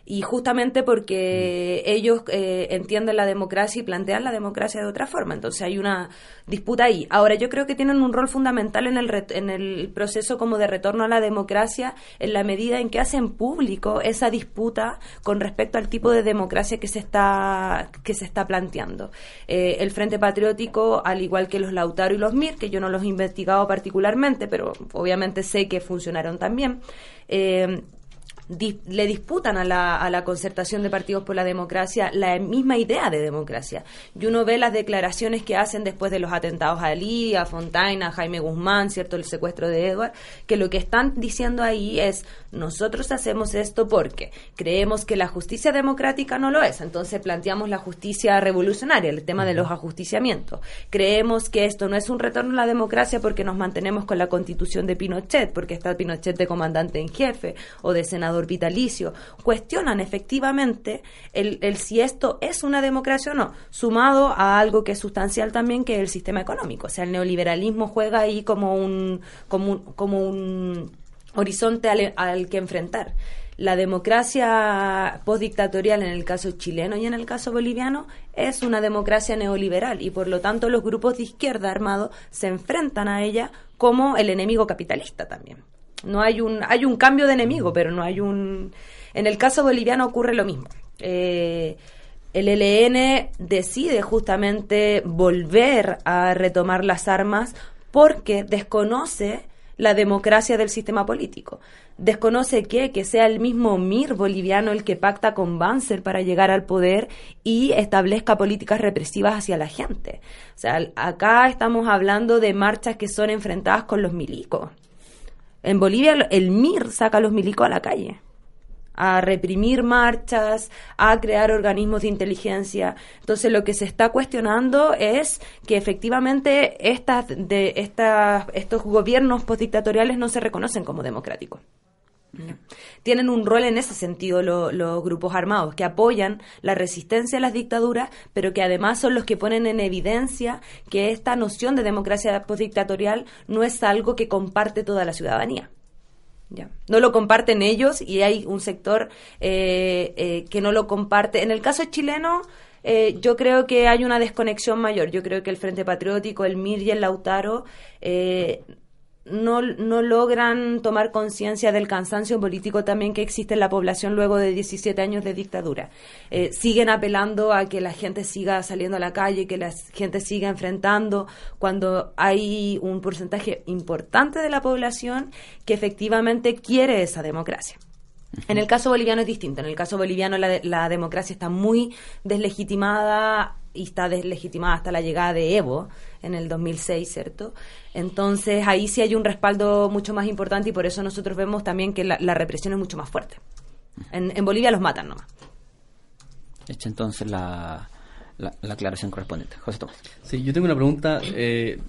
y justamente porque ellos eh, entienden la democracia y plantean la democracia de otra forma. Entonces hay una disputa ahí. Ahora, yo creo que tienen un rol fundamental en el, en el proceso como de retorno a la democracia en la medida en que hacen público esa disputa con respecto al tipo de democracia que se está, que se está planteando. Eh, el Frente Patriótico, al igual que los Lautaro y los MIR, que yo no los he investigado particularmente, pero obviamente sé que funcionaron también, eh, di le disputan a la, a la concertación de partidos por la democracia la misma idea de democracia. Y uno ve las declaraciones que hacen después de los atentados a Ali, a Fontaine, a Jaime Guzmán, ¿cierto? El secuestro de Edward, que lo que están diciendo ahí es, nosotros hacemos esto porque creemos que la justicia democrática no lo es, entonces planteamos la justicia revolucionaria, el tema de los ajusticiamientos. Creemos que esto no es un retorno a la democracia porque nos mantenemos con la constitución de Pinochet, porque está Pinochet de comandante en jefe o de senador vitalicio, cuestionan efectivamente el, el, si esto es una democracia o no, sumado a algo que es sustancial también, que es el sistema económico. O sea, el neoliberalismo juega ahí como un, como un, como un horizonte al, al que enfrentar la democracia postdictatorial en el caso chileno y en el caso boliviano es una democracia neoliberal y por lo tanto los grupos de izquierda armados se enfrentan a ella como el enemigo capitalista también. No hay un, hay un cambio de enemigo, pero no hay un... En el caso boliviano ocurre lo mismo. Eh, el ELN decide justamente volver a retomar las armas porque desconoce la democracia del sistema político. Desconoce que, que sea el mismo MIR boliviano el que pacta con Banzer para llegar al poder y establezca políticas represivas hacia la gente. O sea, acá estamos hablando de marchas que son enfrentadas con los milicos. En Bolivia el MIR saca a los milicos a la calle a reprimir marchas, a crear organismos de inteligencia. Entonces lo que se está cuestionando es que efectivamente estas, de estas, estos gobiernos postdictatoriales no se reconocen como democráticos. Tienen un rol en ese sentido los grupos armados, que apoyan la resistencia a las dictaduras, pero que además son los que ponen en evidencia que esta noción de democracia postdictatorial no es algo que comparte toda la ciudadanía. No lo comparten ellos y hay un sector eh, eh, que no lo comparte. En el caso chileno, eh, yo creo que hay una desconexión mayor. Yo creo que el Frente Patriótico, el MIR y el Lautaro no, no logran tomar conciencia del cansancio político también que existe en la población luego de 17 años de dictadura. Eh, siguen apelando a que la gente siga saliendo a la calle, que la gente siga enfrentando, cuando hay un porcentaje importante de la población que efectivamente quiere esa democracia. En el caso boliviano es distinto. En el caso boliviano la, la democracia está muy deslegitimada y está deslegitimada hasta la llegada de Evo en el 2006, ¿cierto? Entonces ahí sí hay un respaldo mucho más importante y por eso nosotros vemos también que la, represión es mucho más fuerte. En, Bolivia los matan nomás. Hecha entonces la, la, aclaración correspondiente. José Tomás. Sí, yo tengo una pregunta. Eh,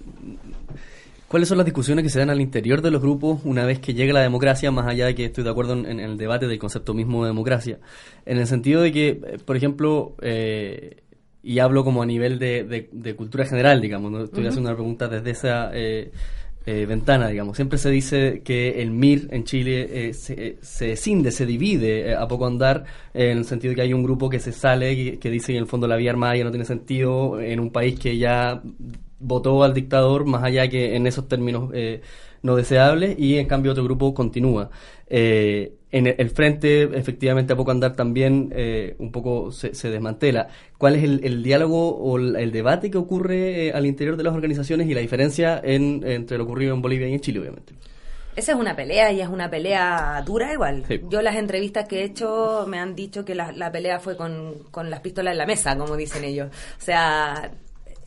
¿Cuáles son las discusiones que se dan al interior de los grupos una vez que llega la democracia, más allá de que estoy de acuerdo en, el debate del concepto mismo de democracia? En el sentido de que, eh, por ejemplo, eh, y hablo como a nivel de, de, cultura general, digamos, ¿no? estoy haciendo una pregunta desde esa eh, eh, ventana, digamos. Siempre se dice que el MIR en Chile eh, se, se cinde, se divide a poco andar, en el sentido de que hay un grupo que se sale, que dice que en el fondo la vía armada ya no tiene sentido en un país que ya votó al dictador, más allá que en esos términos no deseables, y en cambio otro grupo continúa. Eh, en el, frente, efectivamente, a poco andar también eh, un poco se, desmantela. ¿Cuál es el, diálogo o el, debate que ocurre eh, al interior de las organizaciones y la diferencia entre lo ocurrido en Bolivia y en Chile, obviamente? Esa es una pelea y es una pelea dura igual. Yo las entrevistas que he hecho me han dicho que la, la pelea fue con, con las pistolas en la mesa, como dicen ellos. O sea,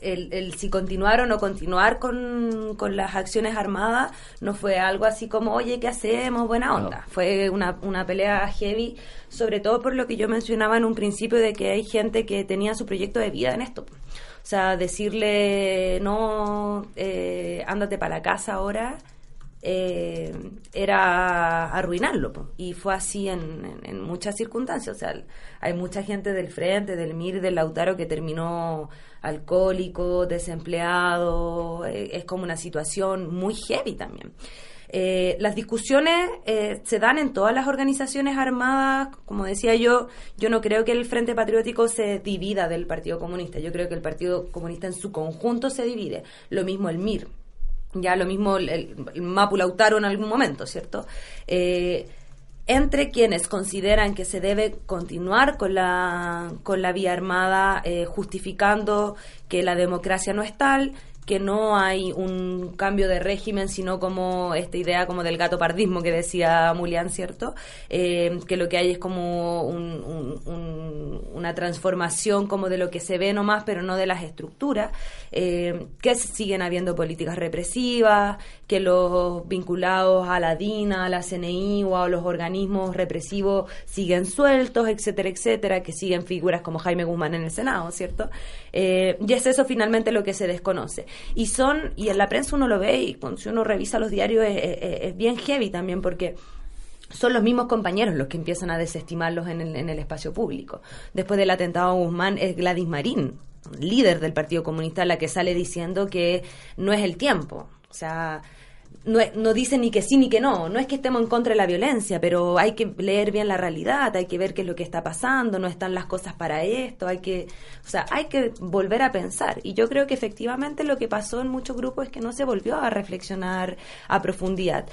el, si continuar o no continuar con, las acciones armadas no fue algo así como, oye, ¿qué hacemos? Buena onda. Fue una, una pelea heavy, sobre todo por lo que yo mencionaba en un principio de que hay gente que tenía su proyecto de vida en esto. O sea, decirle, no, eh, ándate para la casa ahora, eh, era arruinarlo. Y fue así en, muchas circunstancias. O sea, hay mucha gente del Frente, del MIR, del Lautaro que terminó alcohólico, desempleado. Eh, es como una situación muy heavy también. Eh, las discusiones se dan en todas las organizaciones armadas. Como decía yo, yo no creo que el Frente Patriótico se divida del Partido Comunista. Yo creo que el Partido Comunista en su conjunto se divide. Lo mismo el MIR ya lo mismo el, el en algún momento, ¿cierto? Eh, entre quienes consideran que se debe continuar con la, con la vía armada, eh, justificando que la democracia no es tal, que no hay un cambio de régimen, sino como esta idea como del gato pardismo que decía Mulián, ¿cierto? Eh, que lo que hay es como una transformación como de lo que se ve nomás, pero no de las estructuras, eh, que siguen habiendo políticas represivas, que los vinculados a la DINA, a la CNI o a los organismos represivos siguen sueltos, etcétera, etcétera, que siguen figuras como Jaime Guzmán en el Senado, ¿cierto? Eh, y es eso finalmente lo que se desconoce. Y son, y en la prensa uno lo ve y cuando uno revisa los diarios es, bien heavy también porque son los mismos compañeros los que empiezan a desestimarlos en el, en el espacio público. Después del atentado a Guzmán es Gladys Marín, líder del Partido Comunista, la que sale diciendo que no es el tiempo. O sea, no, no, dice ni que sí ni que no. No es que estemos en contra de la violencia, pero hay que leer bien la realidad, hay que ver qué es lo que está pasando, no están las cosas para esto, hay que, o sea, hay que volver a pensar. Y yo creo que efectivamente lo que pasó en muchos grupos es que no se volvió a reflexionar a profundidad.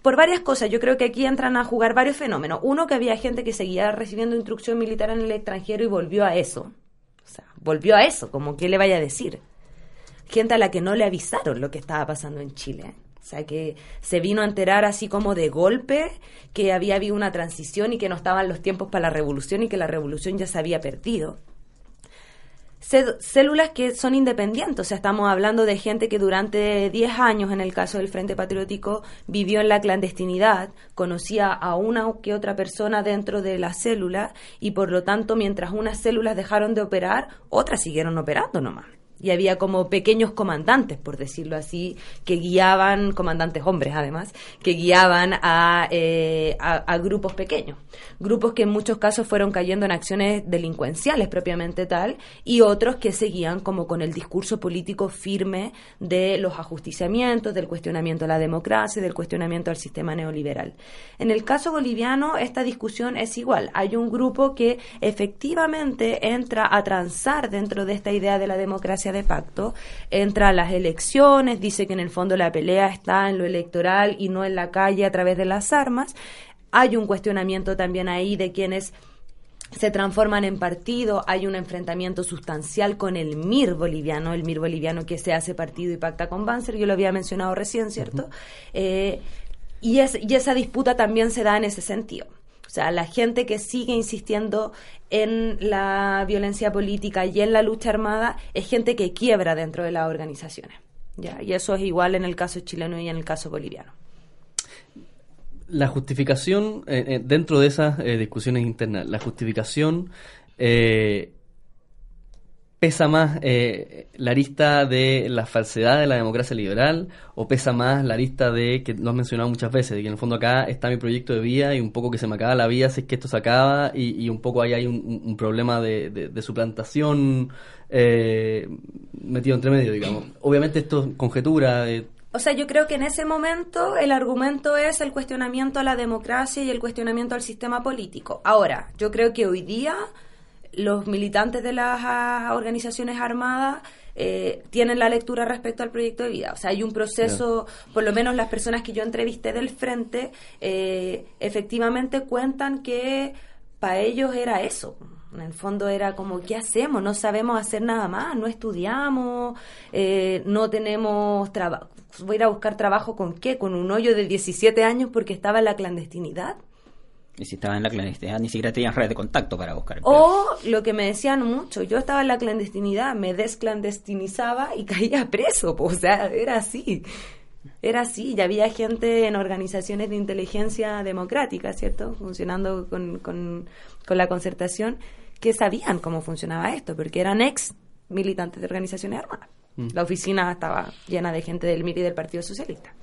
Por varias cosas, yo creo que aquí entran a jugar varios fenómenos. Uno, que había gente que seguía recibiendo instrucción militar en el extranjero y volvió a eso. O sea, volvió a eso, como que le vaya a decir. Gente a la que no le avisaron lo que estaba pasando en Chile O sea, que se vino a enterar así como de golpe que había habido una transición y que no estaban los tiempos para la revolución y que la revolución ya se había perdido células que son independientes. O sea, estamos hablando de gente que durante 10 años, en el caso del Frente Patriótico, vivió en la clandestinidad, conocía a una que otra persona dentro de la célula y por lo tanto, mientras unas células dejaron de operar, otras siguieron operando nomás y había como pequeños comandantes, por decirlo así, que guiaban, comandantes hombres además, que guiaban a, eh, a, grupos pequeños, grupos que en muchos casos fueron cayendo en acciones delincuenciales propiamente tal, y otros que seguían como con el discurso político firme de los ajusticiamientos, del cuestionamiento a la democracia, del cuestionamiento al sistema neoliberal. En el caso boliviano, esta discusión es igual. Hay un grupo que efectivamente entra a transar dentro de esta idea de la democracia de pacto, entra a las elecciones, dice que en el fondo la pelea está en lo electoral y no en la calle a través de las armas. Hay un cuestionamiento también ahí de quienes se transforman en partido, hay un enfrentamiento sustancial con el MIR boliviano, el MIR boliviano que se hace partido y pacta con Banzer, yo lo había mencionado recién, ¿cierto? Eh, y, es, y esa disputa también se da en ese sentido. O sea, la gente que sigue insistiendo en la violencia política y en la lucha armada es gente que quiebra dentro de las organizaciones. ¿ya? Y eso es igual en el caso chileno y en el caso boliviano. La justificación, eh, eh, dentro de esas eh, discusiones internas, la justificación ¿Pesa más eh, la arista de la falsedad de la democracia liberal o pesa más la arista de, que lo has mencionado muchas veces, de que en el fondo acá está mi proyecto de vida y un poco que se me acaba la vida es que esto se acaba y, un poco ahí hay un, problema de, suplantación eh, metido entre medio, digamos. Obviamente esto es conjetura. Eh. O sea, yo creo que en ese momento el argumento es el cuestionamiento a la democracia y el cuestionamiento al sistema político. Ahora, yo creo que hoy día los militantes de las ah, organizaciones armadas eh, tienen la lectura respecto al proyecto de vida. O sea, hay un proceso, por lo menos las personas que yo entrevisté del frente, eh, efectivamente cuentan que para ellos era eso. En el fondo era como, ¿qué hacemos? No sabemos hacer nada más, no estudiamos, eh, no tenemos trabajo. Voy a ir a buscar trabajo con qué? Con un hoyo de 17 años porque estaba en la clandestinidad. Y si estaba en la clandestinidad, ni siquiera tenías red de contacto para buscar. O lo que me decían mucho, yo estaba en la clandestinidad, me desclandestinizaba y caía preso, o sea, era así. Era así, ya había gente en organizaciones de inteligencia democrática, ¿cierto? Funcionando con, con, con la concertación, que sabían cómo funcionaba esto, porque eran ex militantes de organizaciones armadas. Mm. La oficina estaba llena de gente del MIR y del Partido Socialista.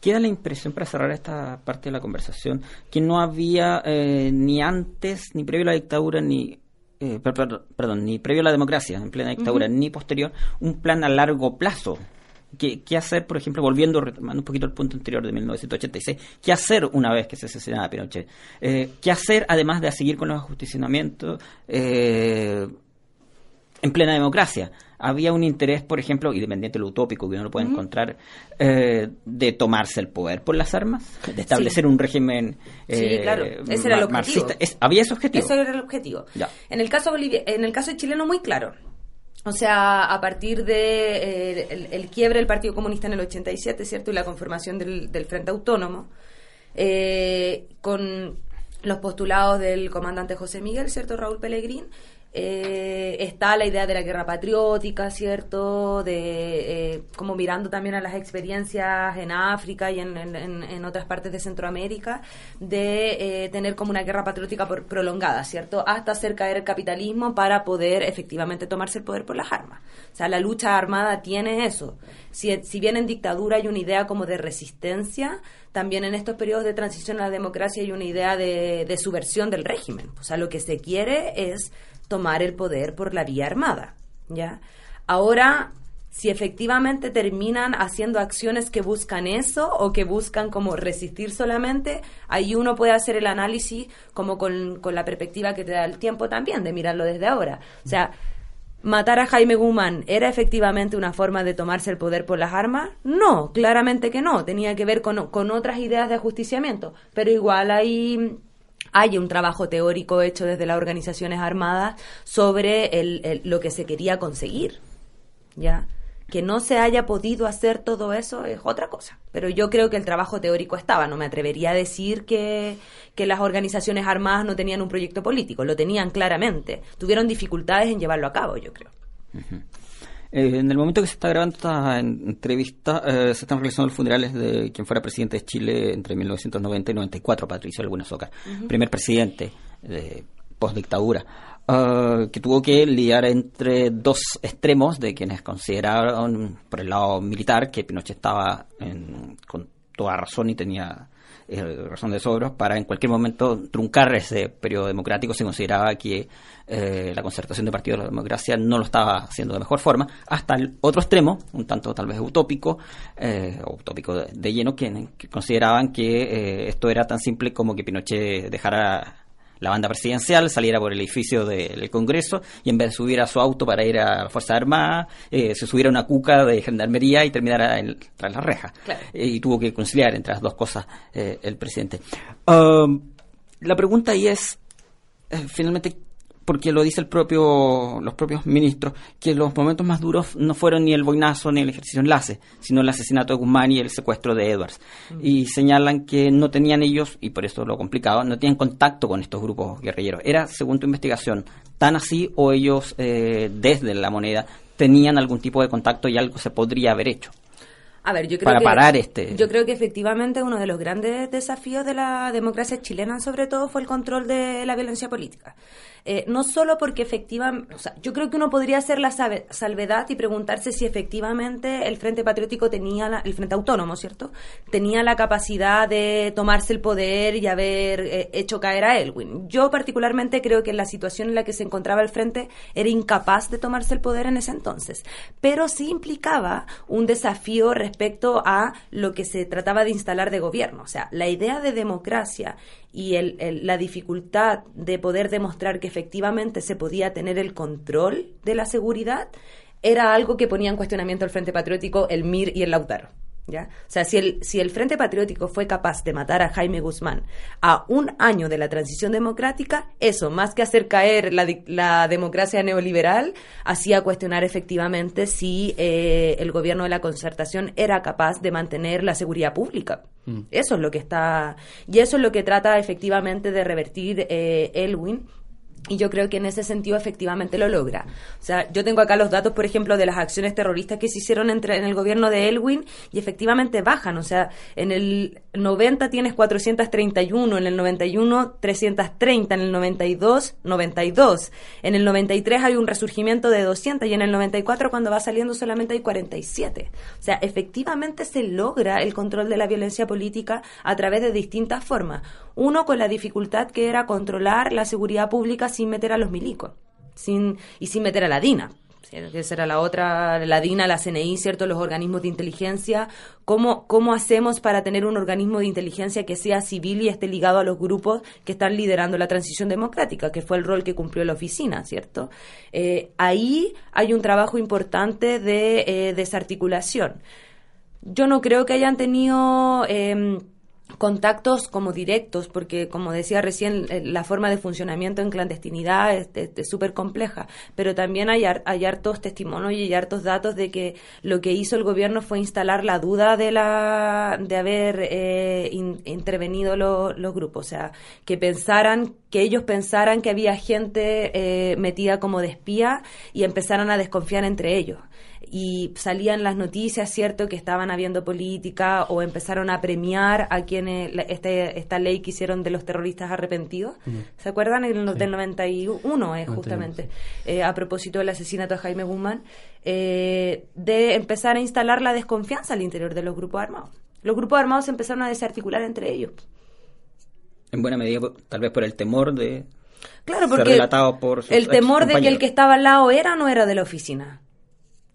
Queda la impresión, para cerrar esta parte de la conversación, que no había eh, ni antes, ni previo a la dictadura, ni eh, perdón, ni previo a la democracia, en plena dictadura, ni posterior, un plan a largo plazo. ¿Qué, ¿Qué, hacer, por ejemplo, volviendo, retomando un poquito el punto anterior de 1986, qué hacer una vez que se asesinaba Pinochet? Eh, ¿Qué hacer, además de seguir con los ajusticiamientos en plena democracia? había un interés, por ejemplo, independiente de lo utópico que uno lo puede encontrar, eh, de tomarse el poder por las armas, de establecer un régimen sí, claro. Eh, ese era el objetivo. ¿Había ese objetivo? Ese era el objetivo. En el caso en el caso chileno muy claro. O sea, a partir de eh, el, quiebre del Partido Comunista en el 87, ¿cierto? Y la conformación del, del Frente Autónomo, con los postulados del comandante José Miguel, ¿cierto? Raúl Pellegrín, eh, está la idea de la guerra patriótica, ¿cierto? De eh, como mirando también a las experiencias en África y en, otras partes de Centroamérica, de eh, tener como una guerra patriótica prolongada, ¿cierto? Hasta hacer caer el capitalismo para poder efectivamente tomarse el poder por las armas. O sea, la lucha armada tiene eso. Si, si bien en dictadura hay una idea como de resistencia, también en estos periodos de transición a la democracia hay una idea de, de subversión del régimen. O sea, lo que se quiere es tomar el poder por la vía armada, ¿ya? Ahora, si efectivamente terminan haciendo acciones que buscan eso o que buscan como resistir solamente, ahí uno puede hacer el análisis como con, con la perspectiva que te da el tiempo también, de mirarlo desde ahora. O sea, ¿Matar a Jaime Guzmán era efectivamente una forma de tomarse el poder por las armas? No, claramente que no. Tenía que ver con, con otras ideas de ajusticiamiento. Pero igual hay hay un trabajo teórico hecho desde las organizaciones armadas sobre el, lo que se quería conseguir. ¿Ya? Que no se haya podido hacer todo eso es otra cosa. Pero yo creo que el trabajo teórico estaba. No me atrevería a decir que, que las organizaciones armadas no tenían un proyecto político. Lo tenían claramente. Tuvieron dificultades en llevarlo a cabo, yo creo. Eh, en el momento que se está grabando esta entrevista, eh, se están realizando los funerales de quien fuera presidente de Chile entre 1990 y 94, Patricio Alguna Soca, primer presidente de post-dictadura, eh, que tuvo que lidiar entre dos extremos de quienes consideraron, por el lado militar, que Pinochet estaba con toda razón y tenía eh, razón de sobra, para en cualquier momento truncar ese periodo democrático. Se consideraba que eh, la concertación de partidos de la democracia no lo estaba haciendo de mejor forma, hasta el otro extremo, un tanto tal vez utópico, eh, utópico de, lleno, que, consideraban que eh, esto era tan simple como que Pinochet dejara la banda presidencial saliera por el edificio del Congreso y en vez de subir a su auto para ir a la Fuerza Armada, eh, se subiera a una cuca de gendarmería y terminara tras la reja. y tuvo que conciliar entre las dos cosas eh, el presidente. Um, la pregunta ahí es, eh, finalmente, porque lo dice el propio, los propios ministros, que los momentos más duros no fueron ni el boinazo ni el ejercicio enlace, sino el asesinato de Guzmán y el secuestro de Edwards. Mm. Y señalan que no tenían ellos, y por eso lo complicado, no tenían contacto con estos grupos guerrilleros. ¿Era, según tu investigación, tan así o ellos, eh, desde la moneda, tenían algún tipo de contacto y algo se podría haber hecho? A ver, yo creo para que, parar este. Yo creo que efectivamente uno de los grandes desafíos de la democracia chilena, sobre todo, fue el control de la violencia política. Eh, no solo porque efectivamente, yo creo que uno podría hacer la salvedad y preguntarse si efectivamente el Frente Patriótico tenía, el Frente Autónomo, ¿cierto? Tenía la capacidad de tomarse el poder y haber eh, hecho caer a Elwin. Yo particularmente creo que la situación en la que se encontraba el Frente era incapaz de tomarse el poder en ese entonces, pero sí implicaba un desafío respecto a lo que se trataba de instalar de gobierno. O sea, la idea de democracia y el, la dificultad de poder demostrar que efectivamente se podía tener el control de la seguridad era algo que ponía en cuestionamiento el Frente Patriótico, el MIR y el Lautaro. ¿Ya? O sea, si el, si el Frente Patriótico fue capaz de matar a Jaime Guzmán a un año de la transición democrática, eso, más que hacer caer la, la democracia neoliberal, hacía cuestionar efectivamente si eh, el gobierno de la concertación era capaz de mantener la seguridad pública. Mm. Eso es lo que está, y eso es lo que trata efectivamente de revertir eh, Elwin y yo creo que en ese sentido efectivamente lo logra. O sea, yo tengo acá los datos, por ejemplo, de las acciones terroristas que se hicieron entre, en el gobierno de Elwin y efectivamente bajan. O sea, en el 90 tienes 431, en el 91 330, en el 92 92. En el 93 hay un resurgimiento de 200 y en el 94 cuando va saliendo solamente hay 47. O sea, efectivamente se logra el control de la violencia política a través de distintas formas. Uno con la dificultad que era controlar la seguridad pública sin meter a los milicos sin, y sin meter a la DINA. Esa era la otra, la DINA, la CNI, ¿cierto? Los organismos de inteligencia. ¿Cómo, ¿Cómo hacemos para tener un organismo de inteligencia que sea civil y esté ligado a los grupos que están liderando la transición democrática, que fue el rol que cumplió la oficina, ¿cierto? Eh, ahí hay un trabajo importante de eh, desarticulación. Yo no creo que hayan tenido... Em, contactos como directos, porque como decía recién, eh, la forma de funcionamiento en clandestinidad es súper compleja, pero también hay, hay, hartos testimonios y hay hartos datos de que lo que hizo el gobierno fue instalar la duda de, la, de haber eh, intervenido los grupos, o sea, que pensaran, que ellos pensaran que había gente eh, metida como de espía y empezaran a desconfiar entre ellos y salían las noticias, ¿cierto?, que estaban habiendo política o empezaron a premiar a quienes este, esta ley que hicieron de los terroristas arrepentidos. ¿Se acuerdan? En el, del 91, eh, justamente, eh, a propósito del asesinato de Jaime Guzmán, eh, de empezar a instalar la desconfianza al interior de los grupos armados. Los grupos armados empezaron a desarticular entre ellos. En buena medida, tal vez por el temor de Claro, porque por el temor de que el que estaba al lado era o no era de la oficina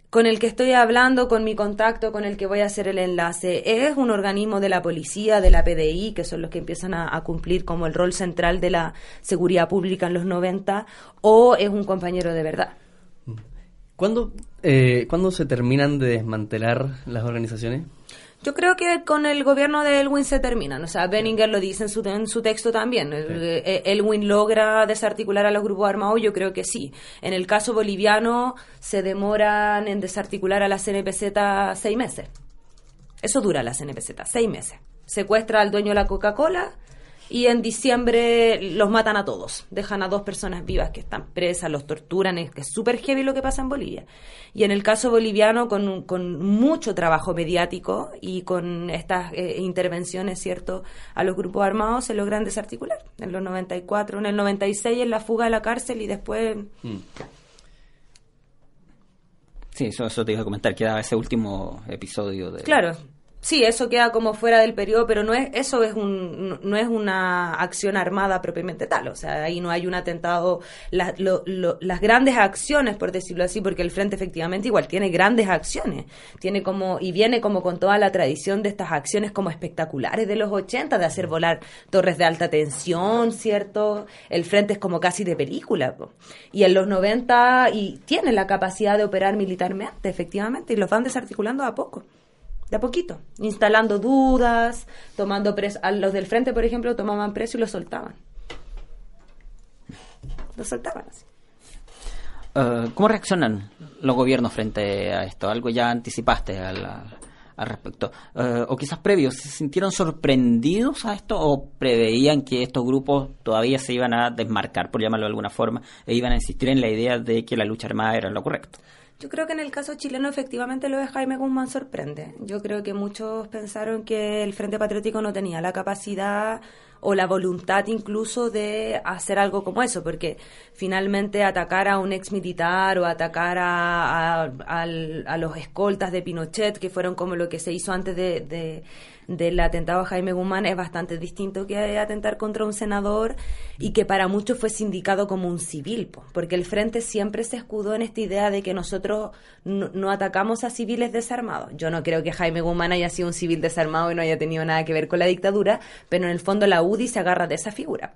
con el que estoy hablando, con mi contacto, con el que voy a hacer el enlace, ¿es un organismo de la policía, de la PDI, que son los que empiezan a, cumplir como el rol central de la seguridad pública en los 90, o es un compañero de verdad? ¿Cuándo, eh, ¿Cuándo se terminan de desmantelar las organizaciones? Yo creo que con el gobierno de Elwin se terminan. O sea, Benninger lo dice en su, en su texto también. El- eh, Elwin logra desarticular a los grupos armados, yo creo que sí. En el caso boliviano se demoran en desarticular a la CNPZ seis meses. Eso dura la CNPZ, seis meses. Secuestra al dueño de la Coca-Cola y en diciembre los matan a todos. Dejan a dos personas vivas que están presas, los torturan, es que es súper heavy lo que pasa en Bolivia. Y en el caso boliviano, con, con mucho trabajo mediático y con estas eh, intervenciones, ¿cierto?, a los grupos armados se logran desarticular. En los 94, en el 96 en la fuga de la cárcel y después... Sí, eso, eso te iba a comentar, queda ese último episodio de... Claro. Sí, eso queda como fuera del periodo, pero no es eso es un no- es una acción armada propiamente tal, o sea, ahí no hay un atentado lo- lo- las grandes acciones, por decirlo así, porque el frente efectivamente igual tiene grandes acciones, tiene como y viene como con toda la tradición de estas acciones como espectaculares de los 80 de hacer volar torres de alta tensión, ¿cierto? El frente es como casi de película. Y en los 90 y tiene la capacidad de operar militarmente, efectivamente, y los van desarticulando a poco de a poquito, instalando dudas, tomando preso. A los del frente, por ejemplo, tomaban preso y los soltaban. Los soltaban así. Eh, ¿Cómo reaccionan los gobiernos frente a esto? Algo ya anticipaste al, al respecto. Eh, o quizás previos, ¿se sintieron sorprendidos a esto o preveían que estos grupos todavía se iban a desmarcar, por llamarlo de alguna forma, e iban a insistir en la idea de que la lucha armada era lo correcto? Yo creo que en el caso chileno efectivamente lo de Jaime Guzmán sorprende. Yo creo que muchos pensaron que el Frente Patriótico no tenía la capacidad o la voluntad incluso de hacer algo como eso, porque finalmente atacar a un ex militar o atacar a, a, los escoltas de Pinochet, que fueron como lo que se hizo antes de, de- del atentado a Jaime Guzmán, es bastante distinto que atentar contra un senador y que para muchos fue sindicado como un civil, po, porque el Frente siempre se escudó en esta idea de que nosotros no, no atacamos a civiles desarmados. Yo no creo que Jaime Guzmán haya sido un civil desarmado y no haya tenido nada que ver con la dictadura, pero en el fondo la UDI se agarra de esa figura.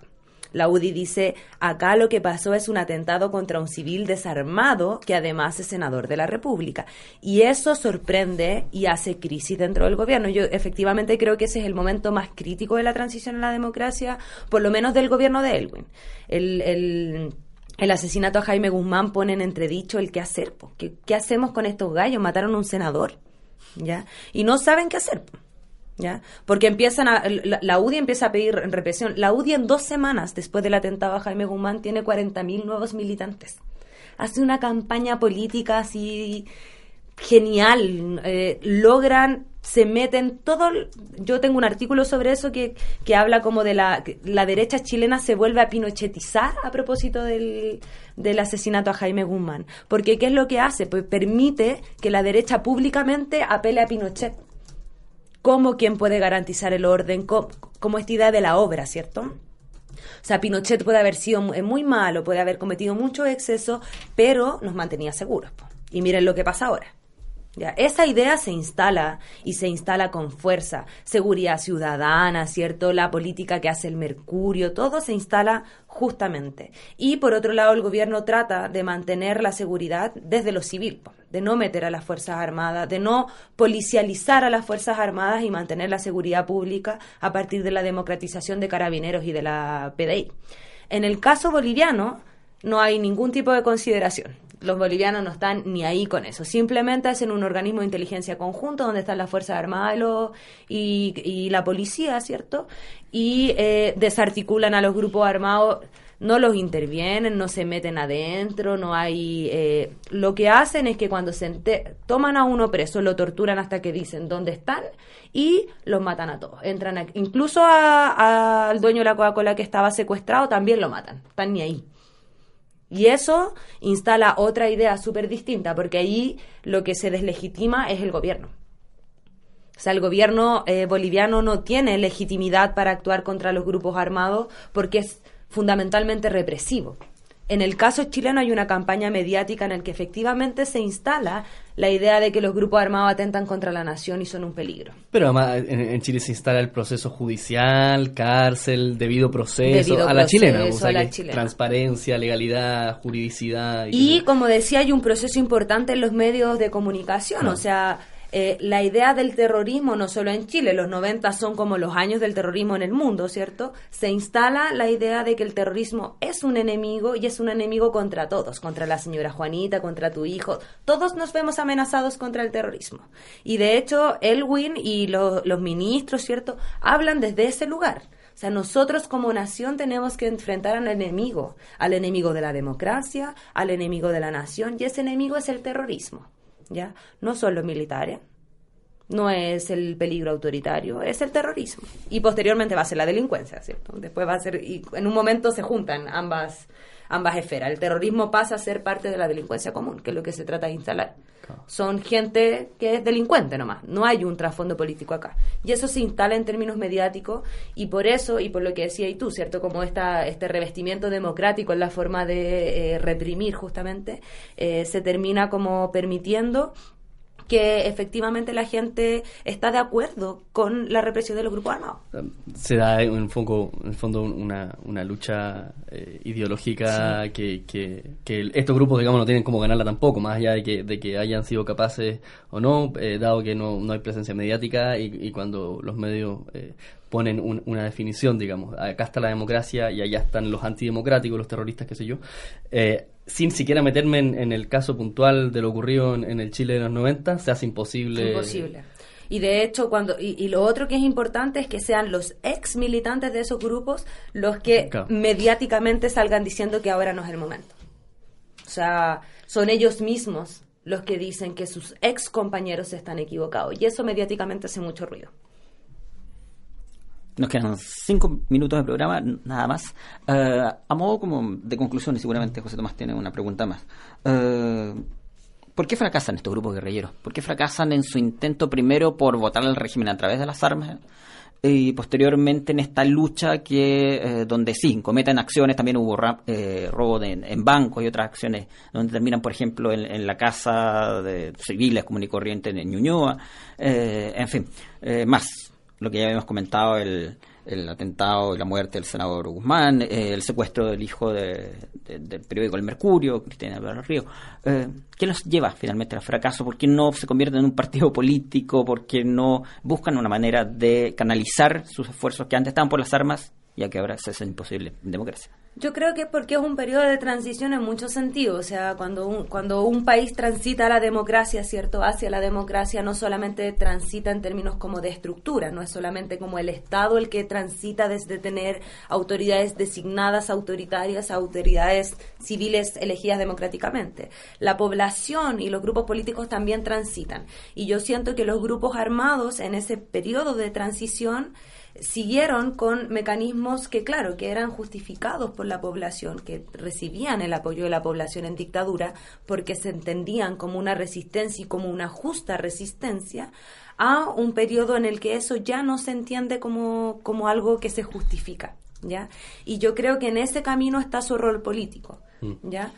La UDI dice, acá lo que pasó es un atentado contra un civil desarmado que además es senador de la República. Y eso sorprende y hace crisis dentro del gobierno. Yo efectivamente creo que ese es el momento más crítico de la transición a la democracia, por lo menos del gobierno de Elwin. El, el- asesinato a Jaime Guzmán pone en entredicho el qué hacer. ¿Qué, qué hacemos con estos gallos? Mataron a un senador. ¿ya? Y no saben qué hacer. Porque empiezan la, UDI empieza a pedir represión. La UDI en dos semanas después del atentado a Jaime Guzmán tiene 40.000 nuevos militantes. Hace una campaña política así genial. eh, logran, se meten todo. Yo tengo un artículo sobre eso que, que habla como de la, la derecha chilena se vuelve a pinochetizar a propósito del, del asesinato a Jaime Guzmán. Porque ¿qué es lo que hace? Pues permite que la derecha públicamente apele a Pinochet como quien puede garantizar el orden, co- como esta idea de la obra, ¿cierto? O sea, Pinochet puede haber sido mu- muy malo, puede haber cometido mucho exceso, pero nos mantenía seguros. Y miren lo que pasa ahora. Ya, esa idea se instala y se instala con fuerza. Seguridad ciudadana, ¿cierto? La política que hace el Mercurio, todo se instala justamente. Y por otro lado, el gobierno trata de mantener la seguridad desde lo civil, po, de no meter a las Fuerzas Armadas, de no policializar a las Fuerzas Armadas y mantener la seguridad pública a partir de la democratización de carabineros y de la PDI. En el caso boliviano, no hay ningún tipo de consideración. Los bolivianos no están ni ahí con eso. Simplemente hacen un organismo de inteligencia conjunto donde están las Fuerzas Armadas y, la policía, ¿cierto? Y eh, desarticulan a los grupos armados, no los intervienen, no se meten adentro, no hay... eh, lo que hacen es que cuando se toman a uno preso, lo torturan hasta que dicen dónde están y los matan a todos. Entran a- incluso a- al dueño de la Coca-Cola que estaba secuestrado también lo matan. Están ni ahí. Y eso instala otra idea súper distinta, porque ahí lo que se deslegitima es el gobierno. O sea, el gobierno eh, boliviano no tiene legitimidad para actuar contra los grupos armados porque es fundamentalmente represivo. En el caso chileno hay una campaña mediática en la que efectivamente se instala la idea de que los grupos armados atentan contra la nación y son un peligro. Pero además en, en Chile se instala el proceso judicial, cárcel, debido proceso, Debido a la chilena, o sea a la que chilena. transparencia, legalidad, juridicidad. Y como decía, hay un proceso importante en los medios de comunicación, o sea, eh, la idea del terrorismo, no solo en Chile, los 90 son como los años del terrorismo en el mundo, ¿cierto? Se instala la idea de que el terrorismo es un enemigo y es un enemigo contra todos, contra la señora Juanita, contra tu hijo. Todos nos vemos amenazados contra el terrorismo. Y de hecho, Elwin y los ministros, ¿cierto?, hablan desde ese lugar. O sea, nosotros como nación tenemos que enfrentar al enemigo, al enemigo de la democracia, al enemigo de la nación, y ese enemigo es el terrorismo. ¿Ya? No son los militares, no es el peligro autoritario, es el terrorismo. Y posteriormente va a ser la delincuencia, ¿cierto? Después va a ser, y en un momento se juntan ambas, ambas esferas. El terrorismo pasa a ser parte de la delincuencia común, que es lo que se trata de instalar. Son gente que es delincuente nomás, no hay un trasfondo político acá. Y eso se instala en términos mediáticos y por eso, y por lo que decía y tú, ¿cierto? Como esta, este revestimiento democrático en la forma de eh, reprimir justamente, eh, se termina como permitiendo que efectivamente la gente está de acuerdo con la represión de los grupos armados. Se da en el fondo, en el fondo una, una lucha eh, ideológica que, que, estos grupos, digamos, no tienen como ganarla tampoco, más allá de que, de que hayan sido capaces o no, eh, dado que no, no hay presencia mediática y, y cuando los medios eh, ponen una definición, digamos, acá está la democracia y allá están los antidemocráticos, los terroristas, qué sé yo, eh, sin siquiera meterme en, el caso puntual de lo ocurrido en, el Chile de los 90, se hace imposible. Imposible. Y de hecho, cuando y, lo otro que es importante es que sean los ex militantes de esos grupos los que mediáticamente salgan diciendo que ahora no es el momento. O sea, son ellos mismos los que dicen que sus ex compañeros están equivocados. Y eso mediáticamente hace mucho ruido. Nos quedan cinco minutos de programa, nada más. Eh, a modo como de conclusión, y seguramente José Tomás tiene una pregunta más. Uh, ¿Por qué fracasan estos grupos guerrilleros? ¿Por qué fracasan en su intento primero por votar al régimen a través de las armas y posteriormente en esta lucha que eh, donde sí cometen acciones también hubo eh, robo de, en bancos y otras acciones donde terminan por ejemplo en, la casa de civiles común y corriente en Ñuñoa en fin más lo que ya habíamos comentado, el, atentado y la muerte del senador Guzmán, eh, el secuestro del hijo del periódico El Mercurio, Cristina del Río. Eh, ¿Qué los lleva finalmente al fracaso? ¿Por qué no se convierten en un partido político? ¿Por qué no buscan una manera de canalizar sus esfuerzos que antes estaban por las armas, ya que ahora se es imposible en democracia? Yo creo que es porque es un periodo de transición en muchos sentidos. O sea, cuando un, cuando un país transita a la democracia, ¿cierto? Hacia la democracia, no solamente transita en términos como de estructura, no es solamente como el Estado el que transita desde tener autoridades designadas autoritarias a autoridades civiles elegidas democráticamente. La población y los grupos políticos también transitan. Y yo siento que los grupos armados en ese periodo de transición siguieron con mecanismos que, claro, que eran justificados por la población, que recibían el apoyo de la población en dictadura porque se entendían como una resistencia y como una justa resistencia a un periodo en el que eso ya no se entiende como, como algo que se justifica. ¿Ya? Y yo creo que en ese camino está su rol político, mm. ¿ya?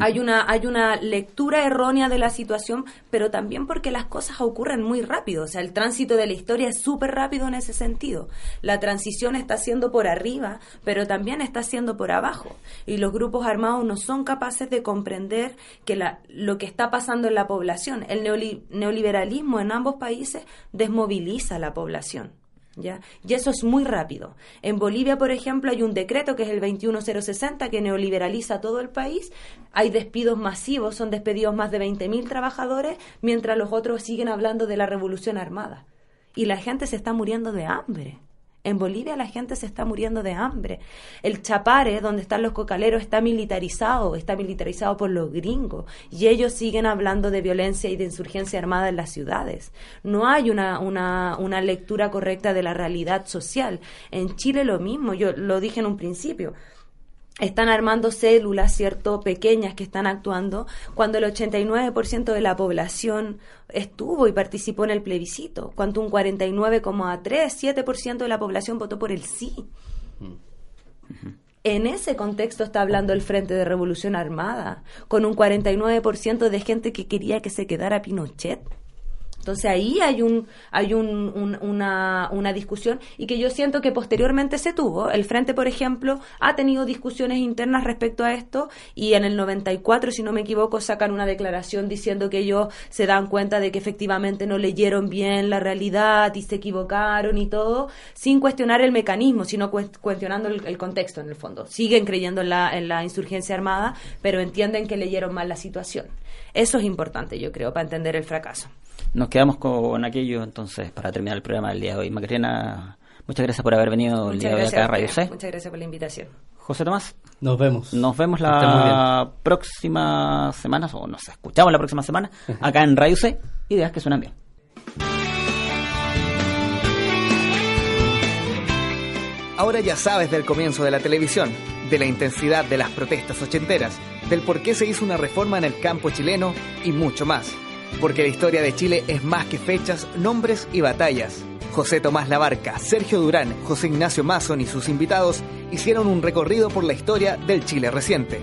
Hay una, hay una lectura errónea de la situación, pero también porque las cosas ocurren muy rápido. O sea, el tránsito de la historia es súper rápido en ese sentido. La transición está siendo por arriba, pero también está siendo por abajo. Y los grupos armados no son capaces de comprender que la, lo que está pasando en la población. El neoliberalismo en ambos países desmoviliza a la población. ¿Ya? Y eso es muy rápido. En Bolivia, por ejemplo, hay un decreto que es el 21060 que neoliberaliza todo el país. Hay despidos masivos, son despedidos más de 20.000 trabajadores, mientras los otros siguen hablando de la revolución armada. Y la gente se está muriendo de hambre. En Bolivia la gente se está muriendo de hambre. El Chapare, donde están los cocaleros, está militarizado, está militarizado por los gringos. Y ellos siguen hablando de violencia y de insurgencia armada en las ciudades. No hay una, una, una lectura correcta de la realidad social. En Chile lo mismo, yo lo dije en un principio están armando células, ¿cierto?, pequeñas que están actuando, cuando el 89% de la población estuvo y participó en el plebiscito, cuando un 49,3, 7% de la población votó por el sí. En ese contexto está hablando el Frente de Revolución Armada, con un 49% de gente que quería que se quedara Pinochet. Entonces ahí hay un hay un, un, una, una discusión y que yo siento que posteriormente se tuvo. El Frente, por ejemplo, ha tenido discusiones internas respecto a esto y en el 94, si no me equivoco, sacan una declaración diciendo que ellos se dan cuenta de que efectivamente no leyeron bien la realidad y se equivocaron y todo, sin cuestionar el mecanismo, sino cuestionando el, el contexto en el fondo. Siguen creyendo en la, en la insurgencia armada, pero entienden que leyeron mal la situación. Eso es importante, yo creo, para entender el fracaso. Nos quedamos con aquello entonces para terminar el programa del día de hoy. Macarena, muchas gracias por haber venido el día de hoy acá a Radio C. Muchas gracias por la invitación. José Tomás. Nos vemos. Nos vemos la próxima semana, o nos escuchamos la próxima semana, acá en Radio C. Ideas que suenan bien. Ahora ya sabes del comienzo de la televisión, de la intensidad de las protestas ochenteras, del por qué se hizo una reforma en el campo chileno y mucho más porque la historia de Chile es más que fechas, nombres y batallas. José Tomás Labarca, Sergio Durán, José Ignacio Mason y sus invitados hicieron un recorrido por la historia del Chile reciente.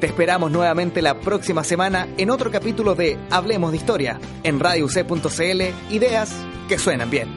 Te esperamos nuevamente la próxima semana en otro capítulo de Hablemos de Historia en radioc.cl, ideas que suenan bien.